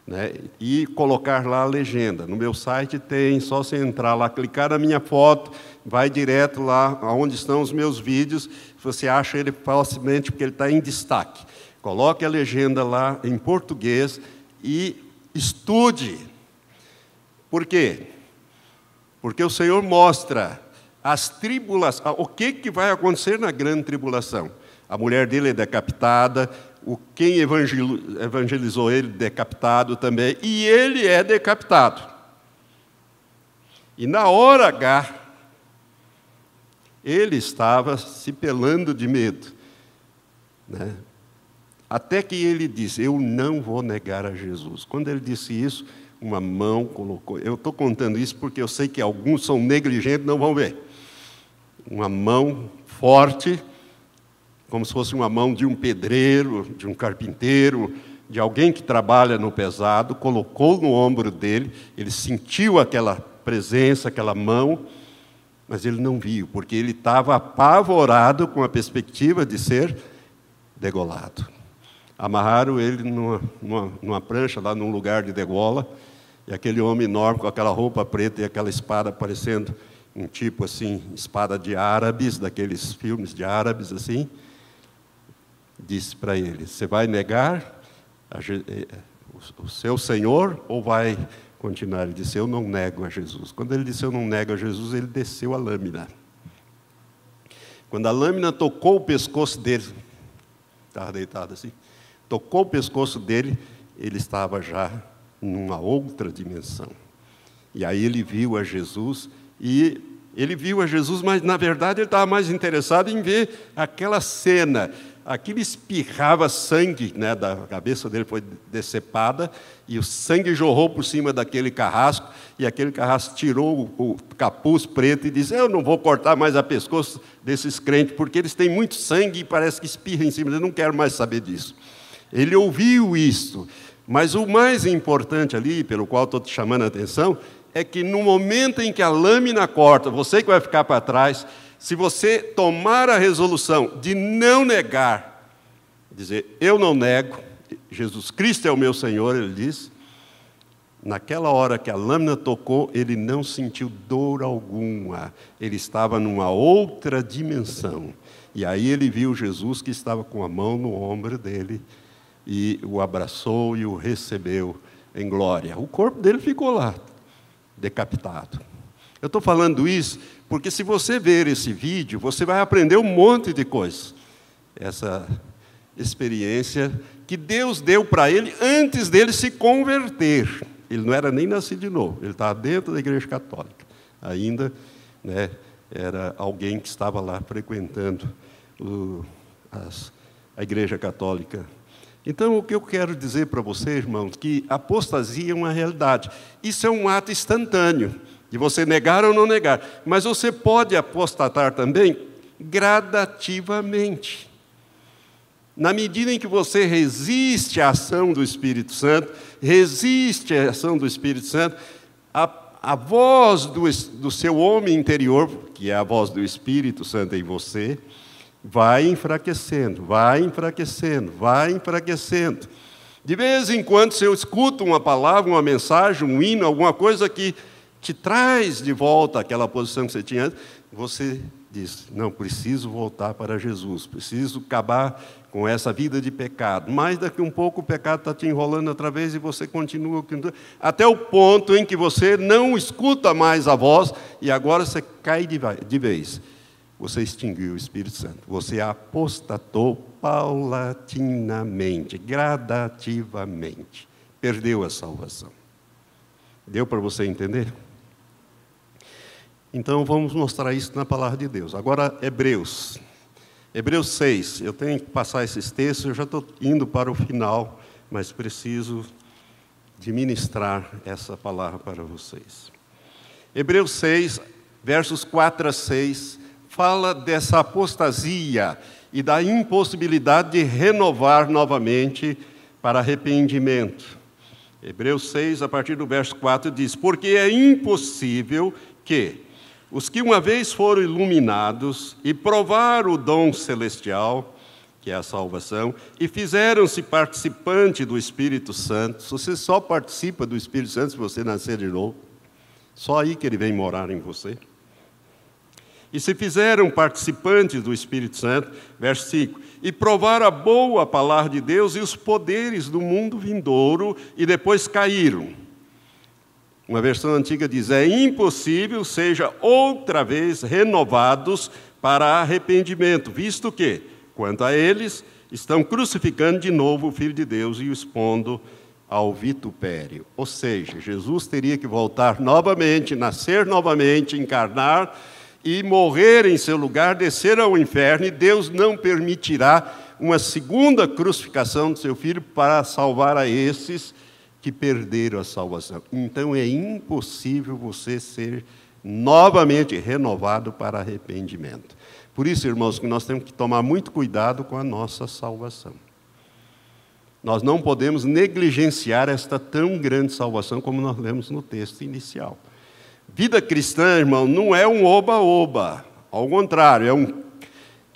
Né? E colocar lá a legenda. No meu site tem, só você entrar lá, clicar na minha foto, vai direto lá onde estão os meus vídeos, você acha ele facilmente porque ele está em destaque. Coloque a legenda lá em português e estude. Por quê? Porque o Senhor mostra as tribulações, o que, que vai acontecer na grande tribulação. A mulher dele é decapitada, o quem evangelizou ele decapitado também, e ele é decapitado. E na hora H, ele estava se pelando de medo. Né? Até que ele disse: Eu não vou negar a Jesus. Quando ele disse isso, uma mão colocou. Eu estou contando isso porque eu sei que alguns são negligentes, não vão ver. Uma mão forte, como se fosse uma mão de um pedreiro, de um carpinteiro, de alguém que trabalha no pesado, colocou no ombro dele. Ele sentiu aquela presença, aquela mão, mas ele não viu, porque ele estava apavorado com a perspectiva de ser degolado. Amarraram ele numa, numa, numa, prancha lá num lugar de degola, e aquele homem enorme com aquela roupa preta e aquela espada parecendo um tipo assim, espada de árabes, daqueles filmes de árabes assim, disse para ele: Você vai negar eh, o seu Senhor ou vai continuar? Ele disse: Eu não nego a Jesus. Quando ele disse: Eu não nego a Jesus, ele desceu a lâmina. Quando a lâmina tocou o pescoço dele, estava deitado assim, tocou o pescoço dele, ele estava já numa outra dimensão. E aí ele viu a Jesus e ele viu a Jesus, mas na verdade ele estava mais interessado em ver aquela cena. Aquilo espirrava sangue, né, da cabeça dele foi decepada, e o sangue jorrou por cima daquele carrasco, e aquele carrasco tirou o, o capuz preto e disse: Eu não vou cortar mais a pescoço desses crentes, porque eles têm muito sangue e parece que espirra em cima, eu não quero mais saber disso. Ele ouviu isso. Mas o mais importante ali, pelo qual estou te chamando a atenção, é que no momento em que a lâmina corta, você que vai ficar para trás, se você tomar a resolução de não negar, dizer, eu não nego, Jesus Cristo é o meu Senhor, ele diz, naquela hora que a lâmina tocou, ele não sentiu dor alguma, ele estava numa outra dimensão. E aí ele viu Jesus que estava com a mão no ombro dele e o abraçou e o recebeu em glória. O corpo dele ficou lá, decapitado. Eu estou falando isso porque se você ver esse vídeo, você vai aprender um monte de coisas. Essa experiência que Deus deu para ele antes dele se converter. Ele não era nem nascido de novo, ele estava dentro da igreja católica. Ainda né, era alguém que estava lá frequentando o, as, a igreja católica então, o que eu quero dizer para vocês, irmãos, que apostasia é uma realidade. Isso é um ato instantâneo, de você negar ou não negar. Mas você pode apostatar também gradativamente. Na medida em que você resiste à ação do Espírito Santo, resiste à ação do Espírito Santo, a, a voz do, do seu homem interior, que é a voz do Espírito Santo em você, vai enfraquecendo, vai enfraquecendo, vai enfraquecendo. De vez em quando, se eu escuto uma palavra, uma mensagem, um hino, alguma coisa que, te traz de volta àquela posição que você tinha antes, você diz: não, preciso voltar para Jesus, preciso acabar com essa vida de pecado. Mas daqui um pouco o pecado está te enrolando outra vez e você continua, até o ponto em que você não escuta mais a voz e agora você cai de vez. Você extinguiu o Espírito Santo, você apostatou paulatinamente, gradativamente, perdeu a salvação. Deu para você entender? Então vamos mostrar isso na palavra de Deus. Agora, Hebreus. Hebreus 6. Eu tenho que passar esses textos, eu já estou indo para o final, mas preciso de ministrar essa palavra para vocês. Hebreus 6, versos 4 a 6, fala dessa apostasia e da impossibilidade de renovar novamente para arrependimento. Hebreus 6, a partir do verso 4, diz: Porque é impossível que, os que uma vez foram iluminados e provaram o dom celestial, que é a salvação, e fizeram-se participante do Espírito Santo, você só participa do Espírito Santo se você nascer de novo, só aí que ele vem morar em você. E se fizeram participantes do Espírito Santo, verso 5, e provaram a boa palavra de Deus e os poderes do mundo vindouro, e depois caíram uma versão antiga diz: é impossível seja outra vez renovados para arrependimento, visto que, quanto a eles, estão crucificando de novo o Filho de Deus e o expondo ao vitupério. Ou seja, Jesus teria que voltar novamente, nascer novamente, encarnar e morrer em seu lugar, descer ao inferno, e Deus não permitirá uma segunda crucificação do seu filho para salvar a esses que perderam a salvação. Então é impossível você ser novamente renovado para arrependimento. Por isso, irmãos, que nós temos que tomar muito cuidado com a nossa salvação. Nós não podemos negligenciar esta tão grande salvação como nós lemos no texto inicial. Vida cristã, irmão, não é um oba-oba. Ao contrário, é um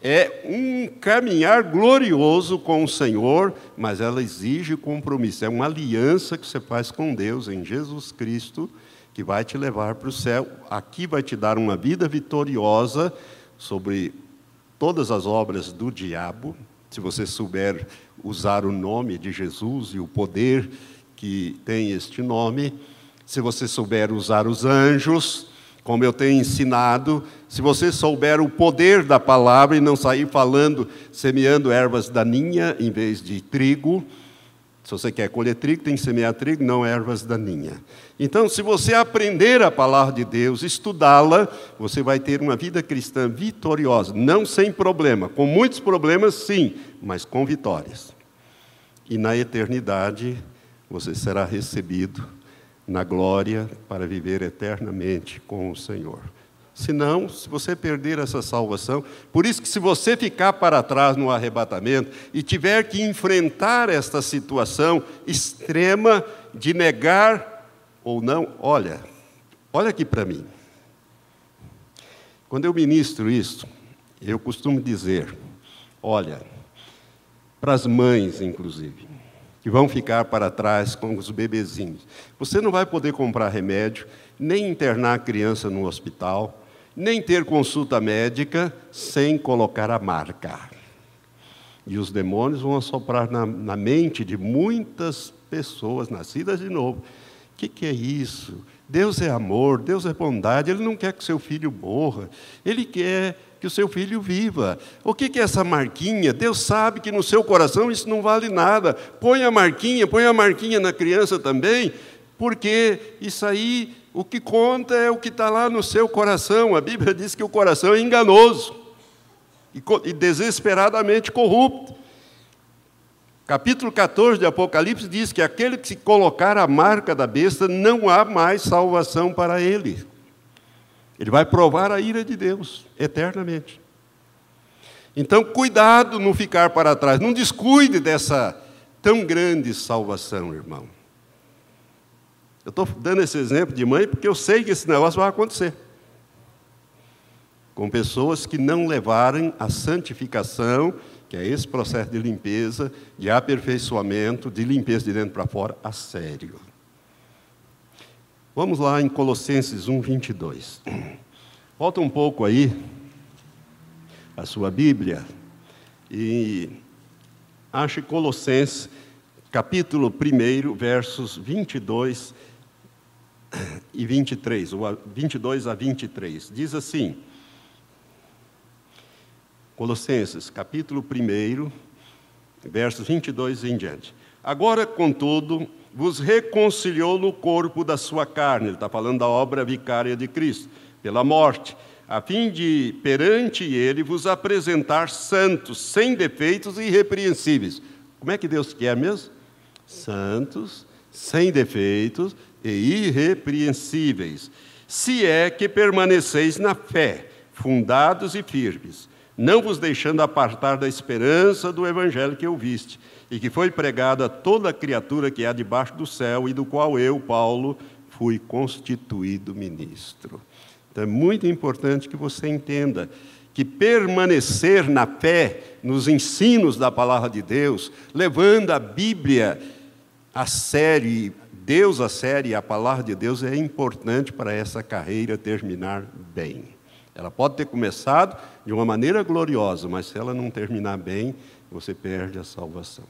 é um caminhar glorioso com o Senhor, mas ela exige compromisso. É uma aliança que você faz com Deus em Jesus Cristo, que vai te levar para o céu. Aqui vai te dar uma vida vitoriosa sobre todas as obras do diabo, se você souber usar o nome de Jesus e o poder que tem este nome, se você souber usar os anjos, como eu tenho ensinado, se você souber o poder da palavra e não sair falando, semeando ervas daninhas em vez de trigo, se você quer colher trigo, tem que semear trigo, não ervas daninhas. Então, se você aprender a palavra de Deus, estudá-la, você vai ter uma vida cristã vitoriosa, não sem problema, com muitos problemas, sim, mas com vitórias. E na eternidade, você será recebido na glória para viver eternamente com o Senhor. Senão, se você perder essa salvação, por isso que se você ficar para trás no arrebatamento e tiver que enfrentar esta situação extrema de negar ou não, olha, olha aqui para mim. Quando eu ministro isso, eu costumo dizer, olha, para as mães inclusive, vão ficar para trás com os bebezinhos. Você não vai poder comprar remédio, nem internar a criança no hospital, nem ter consulta médica sem colocar a marca. E os demônios vão assoprar na, na mente de muitas pessoas nascidas de novo. O que, que é isso? Deus é amor, Deus é bondade, Ele não quer que seu filho morra, Ele quer que o seu filho viva. O que é essa marquinha? Deus sabe que no seu coração isso não vale nada. Põe a marquinha, põe a marquinha na criança também, porque isso aí, o que conta é o que está lá no seu coração. A Bíblia diz que o coração é enganoso e desesperadamente corrupto. Capítulo 14 de Apocalipse diz que aquele que se colocar a marca da besta, não há mais salvação para ele. Ele vai provar a ira de Deus eternamente. Então, cuidado não ficar para trás, não descuide dessa tão grande salvação, irmão. Eu estou dando esse exemplo de mãe porque eu sei que esse negócio vai acontecer. Com pessoas que não levarem a santificação, que é esse processo de limpeza, de aperfeiçoamento, de limpeza de dentro para fora, a sério. Vamos lá em Colossenses 1, 22. Volta um pouco aí a sua Bíblia e ache Colossenses, capítulo 1, versos 22 e 23, 22 a 23. Diz assim: Colossenses, capítulo 1, versos 22 em diante. Agora, contudo, vos reconciliou no corpo da sua carne, ele está falando da obra vicária de Cristo, pela morte, a fim de, perante ele, vos apresentar santos, sem defeitos e irrepreensíveis. Como é que Deus quer mesmo? Santos, sem defeitos e irrepreensíveis, se é que permaneceis na fé, fundados e firmes, não vos deixando apartar da esperança do evangelho que ouviste e que foi pregado a toda criatura que há debaixo do céu e do qual eu, Paulo, fui constituído ministro. Então é muito importante que você entenda que permanecer na fé, nos ensinos da palavra de Deus, levando a Bíblia a sério, Deus a sério, a palavra de Deus é importante para essa carreira terminar bem. Ela pode ter começado de uma maneira gloriosa, mas se ela não terminar bem, você perde a salvação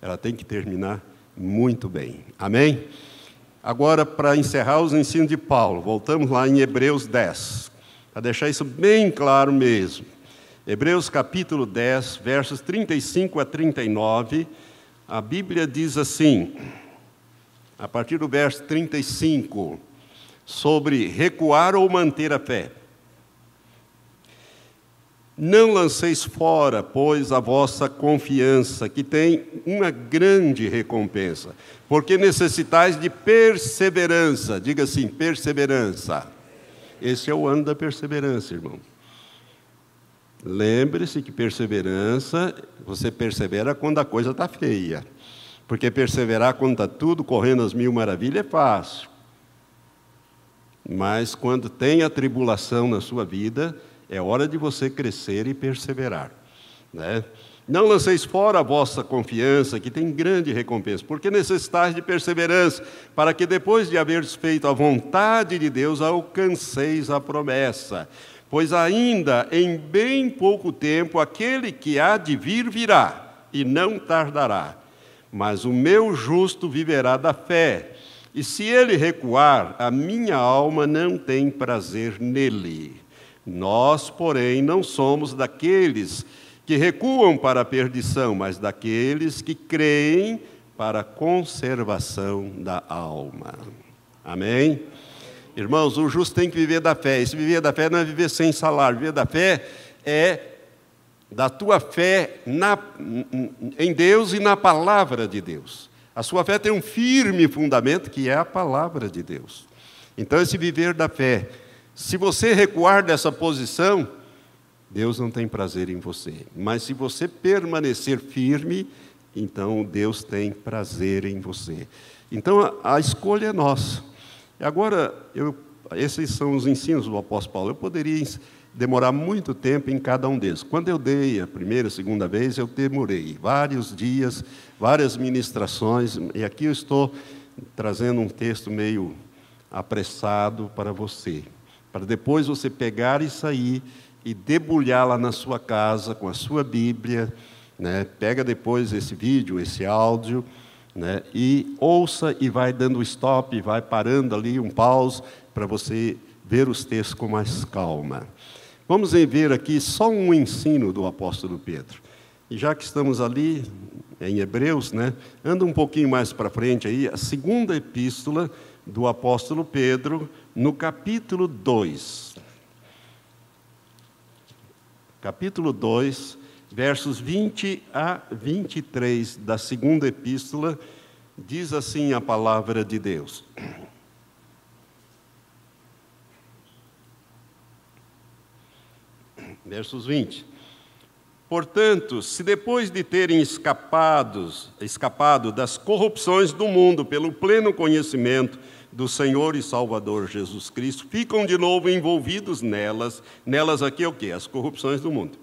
ela tem que terminar muito bem. Amém? Agora, para encerrar os ensinos de Paulo, voltamos lá em Hebreus 10, para deixar isso bem claro mesmo. Hebreus capítulo 10, versos 35 a 39, a Bíblia diz assim, a partir do verso 35, sobre recuar ou manter a fé. Não lanceis fora, pois, a vossa confiança, que tem uma grande recompensa, porque necessitais de perseverança. Diga assim: perseverança. Esse é o ano da perseverança, irmão. Lembre-se que perseverança, você persevera quando a coisa está feia. Porque perseverar quando está tudo correndo às mil maravilhas é fácil. Mas quando tem a tribulação na sua vida, é hora de você crescer e perseverar. Né? Não lanceis fora a vossa confiança, que tem grande recompensa, porque necessitais de perseverança, para que depois de haveres feito a vontade de Deus, alcanceis a promessa. Pois ainda em bem pouco tempo aquele que há de vir virá, e não tardará. Mas o meu justo viverá da fé, e se ele recuar, a minha alma não tem prazer nele. Nós, porém, não somos daqueles que recuam para a perdição, mas daqueles que creem para a conservação da alma. Amém? Irmãos, o justo tem que viver da fé. E se viver da fé não é viver sem salário. Viver da fé é da tua fé na, em Deus e na palavra de Deus. A sua fé tem um firme fundamento que é a palavra de Deus. Então, esse viver da fé se você recuar dessa posição, Deus não tem prazer em você. Mas se você permanecer firme, então Deus tem prazer em você. Então a, a escolha é nossa. E agora, eu, esses são os ensinos do apóstolo Paulo. Eu poderia demorar muito tempo em cada um deles. Quando eu dei a primeira, a segunda vez, eu demorei vários dias, várias ministrações, e aqui eu estou trazendo um texto meio apressado para você para depois você pegar e sair e debulhar lá na sua casa com a sua Bíblia, né? pega depois esse vídeo, esse áudio, né? e ouça e vai dando stop, vai parando ali um pause para você ver os textos com mais calma. Vamos ver aqui só um ensino do apóstolo Pedro. E já que estamos ali em Hebreus, né, anda um pouquinho mais para frente aí, a segunda epístola do apóstolo Pedro, no capítulo 2. Capítulo 2, versos 20 a 23 da segunda epístola, diz assim a palavra de Deus. Versos 20. Portanto, se depois de terem escapados, escapado das corrupções do mundo pelo pleno conhecimento do Senhor e Salvador Jesus Cristo, ficam de novo envolvidos nelas. Nelas aqui é o quê? As corrupções do mundo.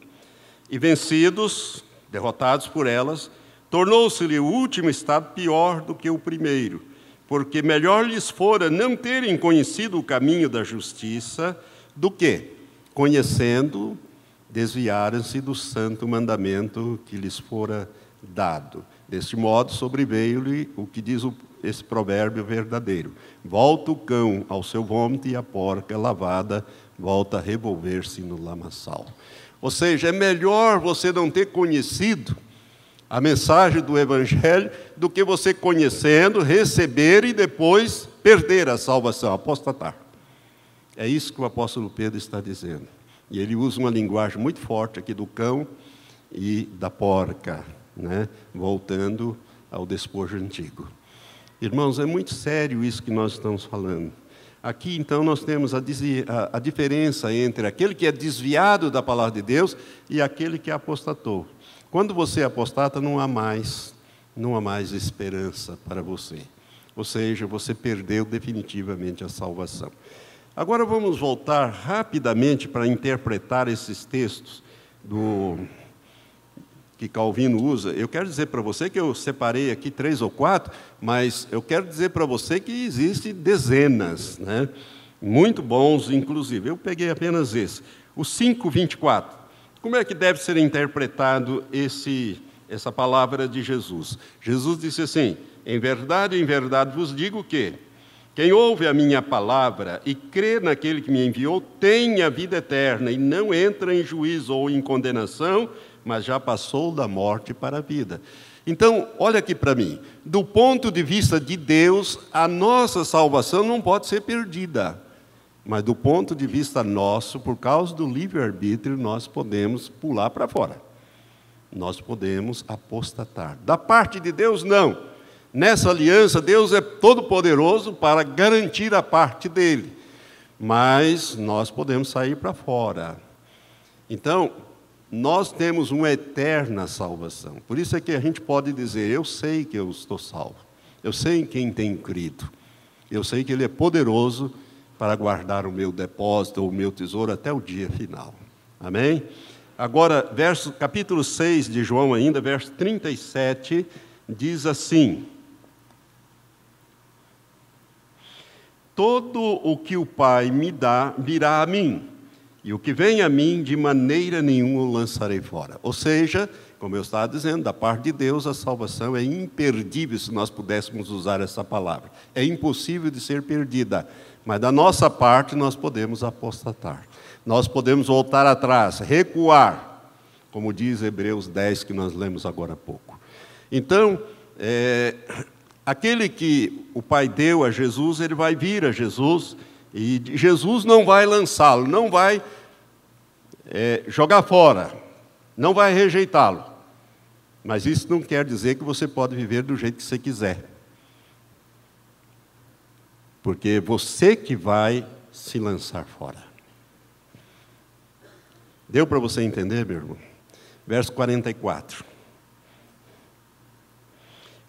E vencidos, derrotados por elas, tornou-se-lhe o último estado pior do que o primeiro. porque melhor lhes fora não terem conhecido o caminho da justiça do que, conhecendo, desviarem-se do santo mandamento que lhes fora dado. Deste modo sobreveio-lhe o que diz esse provérbio verdadeiro: Volta o cão ao seu vômito e a porca lavada volta a revolver-se no lamaçal. Ou seja, é melhor você não ter conhecido a mensagem do Evangelho do que você conhecendo, receber e depois perder a salvação, apostatar. É isso que o apóstolo Pedro está dizendo. E ele usa uma linguagem muito forte aqui do cão e da porca, né? voltando ao despojo antigo. Irmãos, é muito sério isso que nós estamos falando. Aqui, então, nós temos a, a, a, diferença entre aquele que é desviado da palavra de Deus e aquele que apostatou. Quando você apostata, não há mais, não há mais esperança para você. Ou seja, você perdeu definitivamente a salvação. Agora vamos voltar rapidamente para interpretar esses textos do que Calvino usa, eu quero dizer para você que eu separei aqui três ou quatro, mas eu quero dizer para você que existem dezenas, né? muito bons, inclusive. Eu peguei apenas esse. O 5,24. Como é que deve ser interpretado esse, essa palavra de Jesus? Jesus disse assim: Em verdade, em verdade vos digo que quem ouve a minha palavra e crê naquele que me enviou tem a vida eterna e não entra em juízo ou em condenação, mas já passou da morte para a vida. Então, olha aqui para mim. Do ponto de vista de Deus, a nossa salvação não pode ser perdida. Mas do ponto de vista nosso, por causa do livre-arbítrio, nós podemos pular para fora. Nós podemos apostatar. Da parte de Deus, não. Nessa aliança, Deus é todo-poderoso para garantir a parte dele. Mas nós podemos sair para fora. Então, nós temos uma eterna salvação. Por isso é que a gente pode dizer: Eu sei que eu estou salvo. Eu sei em quem tenho crido. Eu sei que Ele é poderoso para guardar o meu depósito o meu tesouro até o dia final. Amém? Agora, verso, capítulo 6 de João, ainda, verso 37, diz assim: Todo o que o Pai me dá virá a mim e o que vem a mim, de maneira nenhuma o lançarei fora. Ou seja, como eu estava dizendo, da parte de Deus a salvação é imperdível se nós pudéssemos usar essa palavra. É impossível de ser perdida. Mas da nossa parte nós podemos apostatar. Nós podemos voltar atrás, recuar, como diz Hebreus 10, que nós lemos agora há pouco. Então, é, aquele que o Pai deu a Jesus, ele vai vir a Jesus, e Jesus não vai lançá-lo, não vai é, jogar fora, não vai rejeitá-lo. Mas isso não quer dizer que você pode viver do jeito que você quiser. Porque é você que vai se lançar fora. Deu para você entender, meu irmão? Verso 44.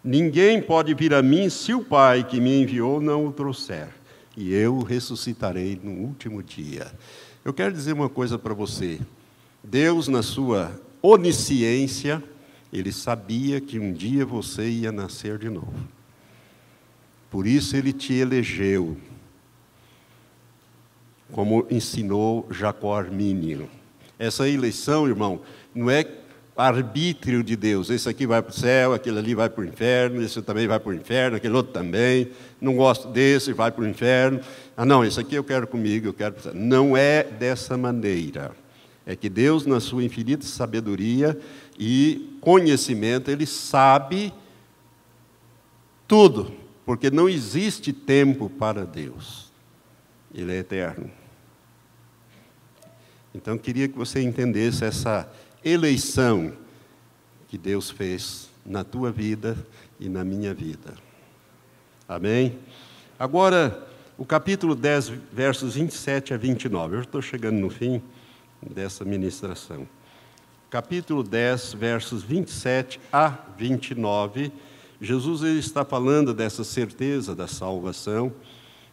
Ninguém pode vir a mim se o Pai que me enviou não o trouxer, e eu ressuscitarei no último dia. Eu quero dizer uma coisa para você. Deus, na sua onisciência, ele sabia que um dia você ia nascer de novo. Por isso ele te elegeu, como ensinou Jacó Armínio. Essa eleição, irmão, não é arbítrio de Deus. Esse aqui vai para o céu, aquele ali vai para o inferno, esse também vai para o inferno, aquele outro também. Não gosto desse, vai para o inferno. Ah, não, esse aqui eu quero comigo, eu quero. Não é dessa maneira. É que Deus, na sua infinita sabedoria e conhecimento, Ele sabe tudo, porque não existe tempo para Deus. Ele é eterno. Então, queria que você entendesse essa eleição que Deus fez na tua vida e na minha vida. Amém? Agora, o capítulo 10, versos 27 a 29. Eu estou chegando no fim dessa ministração. Capítulo 10, versos 27 a 29. Jesus está falando dessa certeza da salvação,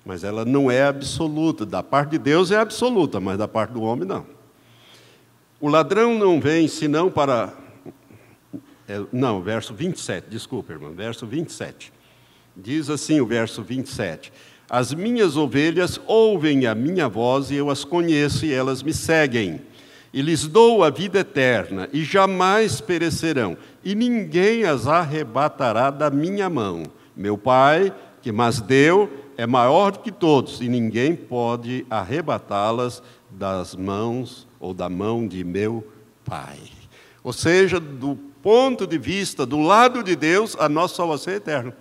mas ela não é absoluta. Da parte de Deus é absoluta, mas da parte do homem não. O ladrão não vem senão para. É, não, verso 27, desculpa, irmão, verso 27. Diz assim o verso 27. As minhas ovelhas ouvem a minha voz e eu as conheço e elas me seguem. E lhes dou a vida eterna e jamais perecerão, e ninguém as arrebatará da minha mão. Meu Pai, que mas deu, é maior do que todos, e ninguém pode arrebatá-las das mãos ou da mão de meu Pai. Ou seja, do ponto de vista do lado de Deus, a nossa salvação é eterna.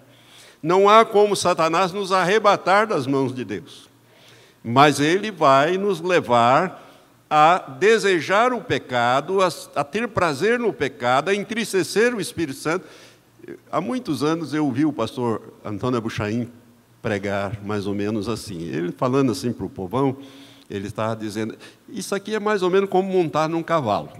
Não há como Satanás nos arrebatar das mãos de Deus. Mas ele vai nos levar a desejar o pecado, a, a, ter prazer no pecado, a entristecer o Espírito Santo. Há muitos anos eu ouvi o pastor Antônio Abuchaim pregar mais ou menos assim. Ele falando assim para o povão, ele estava dizendo: Isso aqui é mais ou menos como montar num cavalo.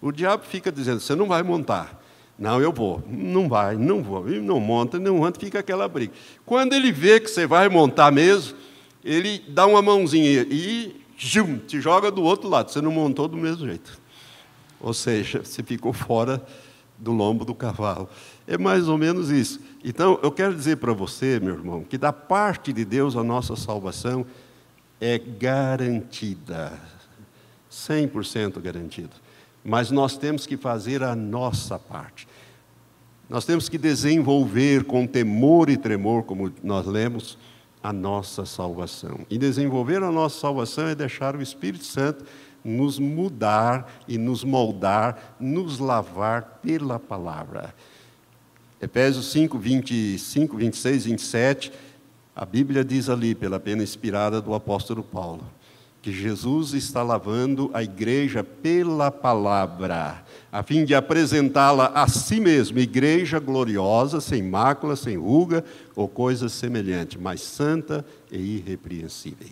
O diabo fica dizendo: Você não vai montar. Não, eu vou. Não vai, não vou. Não monta, não monta, fica aquela briga. Quando ele vê que você vai montar mesmo, ele dá uma mãozinha e jum, te joga do outro lado. Você não montou do mesmo jeito. Ou seja, você ficou fora do lombo do cavalo. É mais ou menos isso. Então, eu quero dizer para você, meu irmão, que da parte de Deus a nossa salvação é garantida. 100% garantida. Mas nós temos que fazer a nossa parte. Nós temos que desenvolver com temor e tremor, como nós lemos, a nossa salvação. E desenvolver a nossa salvação é deixar o Espírito Santo nos mudar e nos moldar, nos lavar pela palavra. Efésios 5, 25, 26, 27, a Bíblia diz ali, pela pena inspirada do apóstolo Paulo, que Jesus está lavando a igreja pela palavra, a fim de apresentá-la a si mesmo, igreja gloriosa, sem mácula, sem ruga ou coisa semelhante, mas santa e irrepreensível.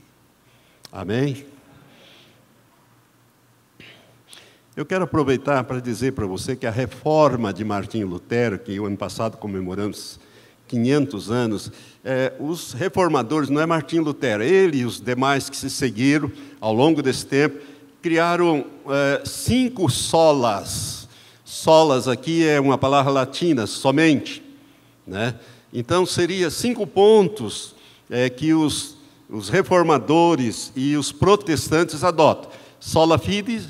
Amém? Eu quero aproveitar para dizer para você que a reforma de Martinho Lutero, que o ano passado comemoramos 500 anos, é, os reformadores, não é Martim Lutero, ele e os demais que se seguiram ao longo desse tempo, criaram é, cinco solas. Solas aqui é uma palavra latina, somente. Né? Então, seria cinco pontos é, que os, os reformadores e os protestantes adotam. Sola fide,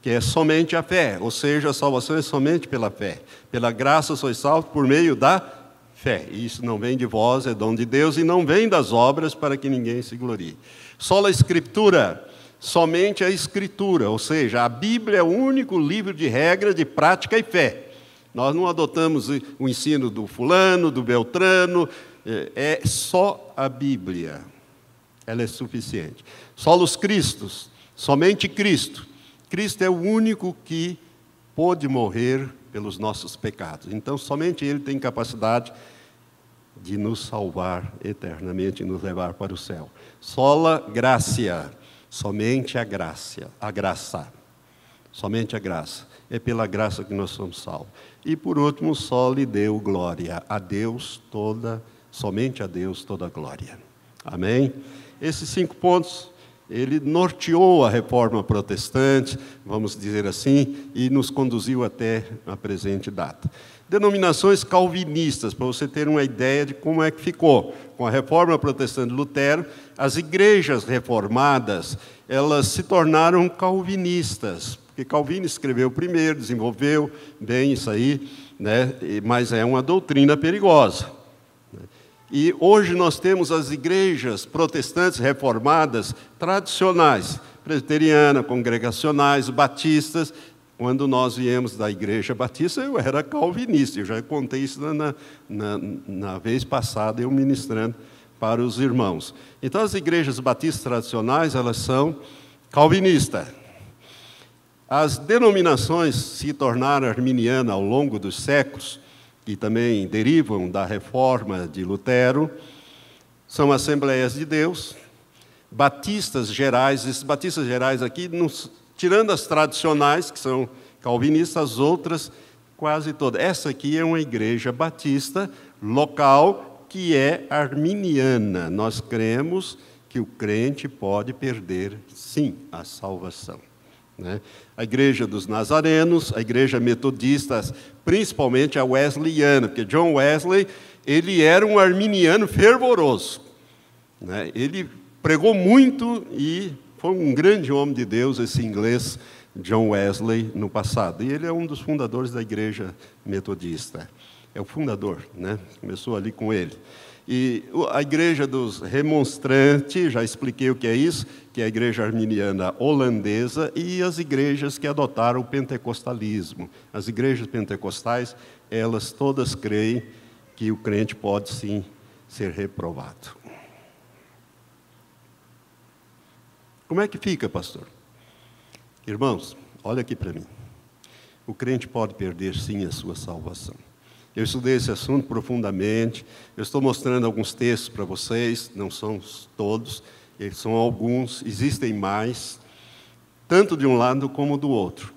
que é somente a fé, ou seja, a salvação é somente pela fé. Pela graça sois salvos por meio da fé. Isso não vem de vós, é dom de Deus, e não vem das obras para que ninguém se glorie. Só a Escritura, somente a Escritura, ou seja, a Bíblia é o único livro de regra de prática e fé. Nós não adotamos o ensino do fulano, do beltrano, é, é só a Bíblia. Ela é suficiente. Só os Cristos, somente Cristo. Cristo é o único que pôde morrer pelos nossos pecados. Então, somente Ele tem capacidade de nos salvar eternamente e nos levar para o céu. Sola gracia, somente a graça, a graça. Somente a graça. É pela graça que nós somos salvos. E por último, só lhe deu glória. A Deus toda, somente a Deus toda glória. Amém? Esses cinco pontos ele norteou a reforma protestante, vamos dizer assim, e nos conduziu até a presente data. Denominações calvinistas, para você ter uma ideia de como é que ficou. Com a reforma protestante de Lutero, as igrejas reformadas, elas se tornaram calvinistas, porque Calvino escreveu primeiro, desenvolveu bem isso aí, né? mas é uma doutrina perigosa. E hoje nós temos as igrejas protestantes reformadas tradicionais, presbiteriana, congregacionais, batistas. Quando nós viemos da igreja batista, eu era calvinista, eu já contei isso na, na, na vez passada, eu ministrando para os irmãos. Então, as igrejas batistas tradicionais, elas são calvinistas. As denominações se tornaram arminianas ao longo dos séculos, que também derivam da reforma de Lutero, são Assembleias de Deus, batistas gerais, esses batistas gerais aqui, nos, tirando as tradicionais, que são calvinistas, as outras quase todas. Essa aqui é uma igreja batista local que é arminiana. Nós cremos que o crente pode perder, sim, a salvação. Né? A igreja dos nazarenos, a igreja metodista, principalmente a wesleyana, porque John Wesley ele era um arminiano fervoroso. Né? Ele pregou muito e foi um grande homem de Deus, esse inglês John Wesley, no passado. E ele é um dos fundadores da igreja metodista. É o fundador, né? Começou ali com ele. E a igreja dos remonstrantes, já expliquei o que é isso, que é a igreja arminiana holandesa, e as igrejas que adotaram o pentecostalismo. As igrejas pentecostais, elas todas creem que o crente pode sim ser reprovado. Como é que fica, pastor? Irmãos, olha aqui para mim. O crente pode perder sim a sua salvação. Eu estudei esse assunto profundamente. Eu estou mostrando alguns textos para vocês, não são todos, são alguns, existem mais, tanto de um lado como do outro.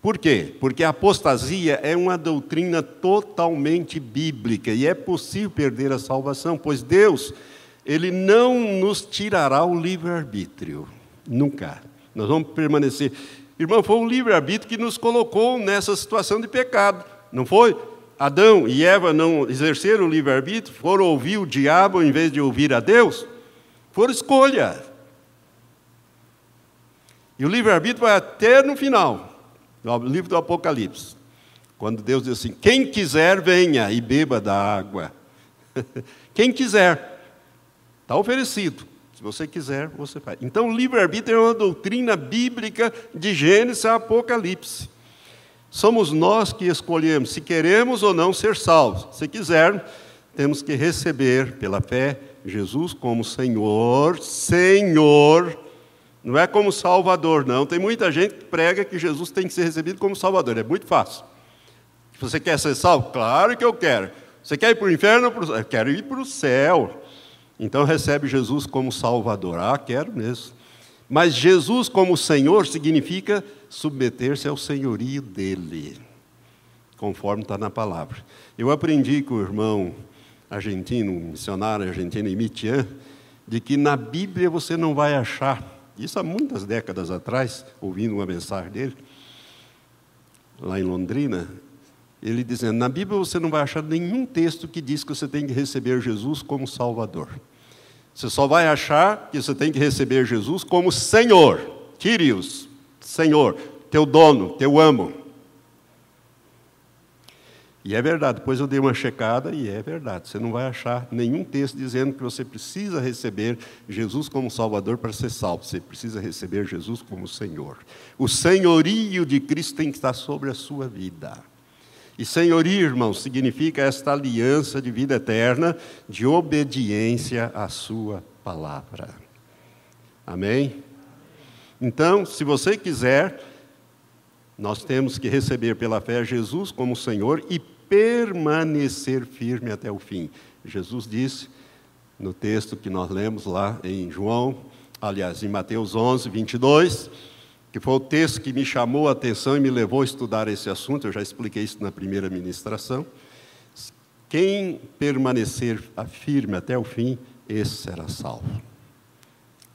Por quê? Porque a apostasia é uma doutrina totalmente bíblica e é possível perder a salvação, pois Deus, ele não nos tirará o livre-arbítrio, nunca. Nós vamos permanecer. Irmão, foi o livre-arbítrio que nos colocou nessa situação de pecado, não foi? Adão e Eva não exerceram o livre-arbítrio, foram ouvir o diabo em vez de ouvir a Deus? Foram escolha. E o livre-arbítrio vai até no final, no livro do Apocalipse, quando Deus diz assim: quem quiser, venha e beba da água. quem quiser, está oferecido. Se você quiser, você faz. Então, livre-arbítrio é uma doutrina bíblica de Gênesis a Apocalipse. Somos nós que escolhemos se queremos ou não ser salvos. Se quiser, temos que receber pela fé Jesus como Senhor, Senhor, não é como Salvador, não. Tem muita gente que prega que Jesus tem que ser recebido como Salvador. É muito fácil. Você quer ser salvo? Claro que eu quero. Você quer ir para o inferno? Eu quero ir para o céu. Então recebe Jesus como Salvador. Ah, quero mesmo. Mas Jesus como Senhor significa submeter-se ao senhorio dele, conforme está na palavra. Eu aprendi com o irmão argentino, missionário argentino, Emitian, de que na Bíblia você não vai achar, isso há muitas décadas atrás, ouvindo uma mensagem dele, lá em Londrina, ele dizendo: na Bíblia você não vai achar nenhum texto que diz que você tem que receber Jesus como Salvador. Você só vai achar que você tem que receber Jesus como Senhor, Kyrios, Senhor, teu dono, teu amo. E é verdade, depois eu dei uma checada e é verdade. Você não vai achar nenhum texto dizendo que você precisa receber Jesus como Salvador para ser salvo. Você precisa receber Jesus como Senhor. O senhorio de Cristo tem que estar sobre a sua vida. E senhoria, irmãos, significa esta aliança de vida eterna, de obediência à Sua palavra. Amém? Então, se você quiser, nós temos que receber pela fé Jesus como Senhor e permanecer firme até o fim. Jesus disse no texto que nós lemos lá em João, aliás, em Mateus 11, 22 que foi o texto que me chamou a atenção e me levou a estudar esse assunto, eu já expliquei isso na primeira ministração. Quem permanecer firme até o fim, esse será salvo.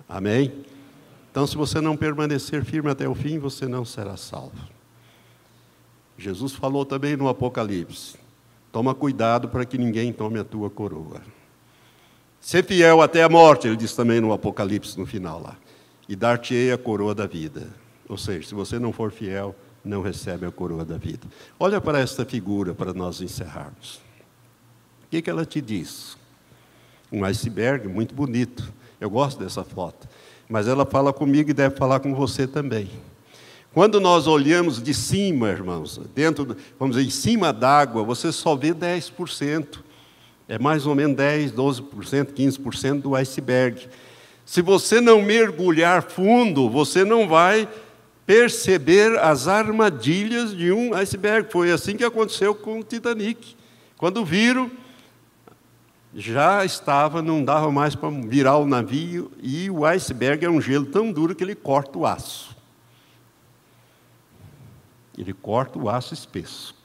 Amém? Então, se você não permanecer firme até o fim, você não será salvo. Jesus falou também no Apocalipse: toma cuidado para que ninguém tome a tua coroa. Ser fiel até a morte, ele diz também no Apocalipse, no final lá, e dar-te-ei a coroa da vida. Ou seja, se você não for fiel, não recebe a coroa da vida. Olha para esta figura para nós encerrarmos. O que, que ela te diz? Um iceberg muito bonito. Eu gosto dessa foto. Mas ela fala comigo e deve falar com você também. Quando nós olhamos de cima, irmãos, dentro, vamos dizer, em cima d'água, você só vê 10%. É mais ou menos 10, 12%, 15% do iceberg. Se você não mergulhar fundo, você não vai perceber as armadilhas de um iceberg. Foi assim que aconteceu com o Titanic. Quando viram, já estava, não dava mais para virar o navio, e o iceberg é um gelo tão duro que ele corta o aço. Ele corta o aço espesso.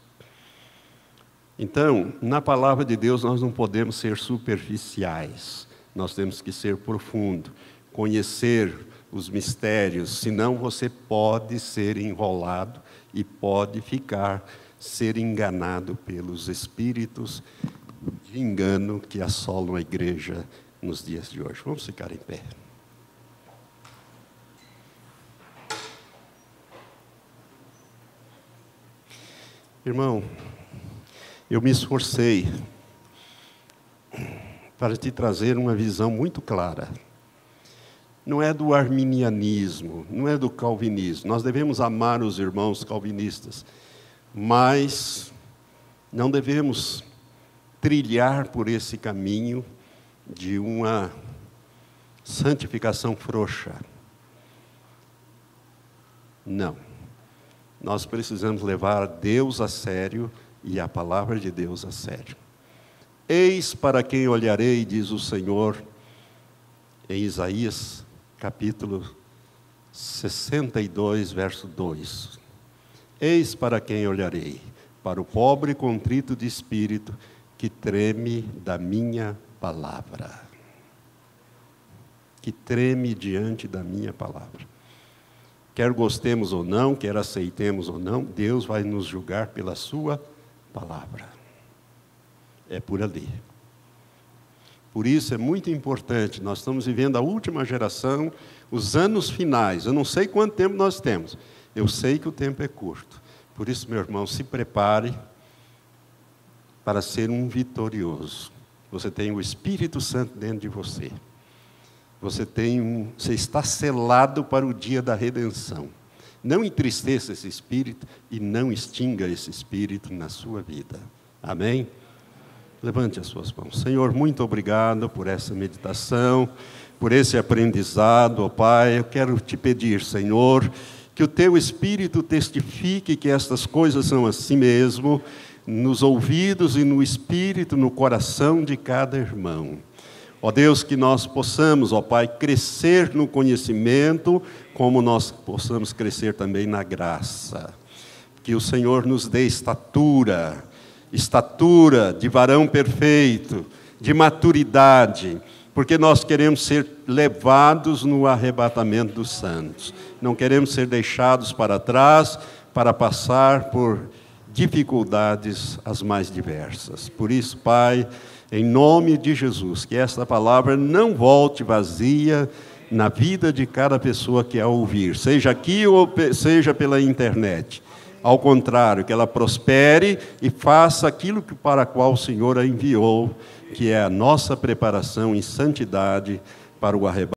Então, na palavra de Deus, nós não podemos ser superficiais, nós temos que ser profundo, conhecer os mistérios, senão você pode ser enrolado e pode ficar ser enganado pelos espíritos de engano que assolam a igreja nos dias de hoje. Vamos ficar em pé. Irmão, eu me esforcei para te trazer uma visão muito clara. Não é do arminianismo, não é do calvinismo. Nós devemos amar os irmãos calvinistas, mas não devemos trilhar por esse caminho de uma santificação frouxa. Não. Nós precisamos levar Deus a sério e a palavra de Deus a sério. Eis para quem olharei, diz o Senhor, em Isaías capítulo 62, verso 2. Eis para quem olharei, para o pobre contrito de espírito, que treme da minha palavra. Que treme diante da minha palavra. Quer gostemos ou não, quer aceitemos ou não, Deus vai nos julgar pela Sua palavra. É por ali. Por isso é muito importante, nós estamos vivendo a última geração, os anos finais. Eu não sei quanto tempo nós temos, eu sei que o tempo é curto. Por isso, meu irmão, se prepare para ser um vitorioso. Você tem o Espírito Santo dentro de você. Você tem um, você está selado para o dia da redenção. Não entristeça esse espírito e não extinga esse espírito na sua vida. Amém? Levante as suas mãos. Senhor, muito obrigado por essa meditação, por esse aprendizado, ó Pai. Eu quero te pedir, Senhor, que o teu espírito testifique que estas coisas são assim mesmo nos ouvidos e no espírito, no coração de cada irmão. Ó Deus, que nós possamos, ó Pai, crescer no conhecimento, como nós possamos crescer também na graça. Que o Senhor nos dê estatura, estatura de varão perfeito, de maturidade, porque nós queremos ser levados no arrebatamento dos santos. Não queremos ser deixados para trás para passar por dificuldades as mais diversas. Por isso, Pai, em nome de Jesus, que esta palavra não volte vazia na vida de cada pessoa que a ouvir, seja aqui ou seja pela internet. Ao contrário, que ela prospere e faça aquilo para qual o Senhor a enviou, que é a nossa preparação em santidade para o arrebatamento.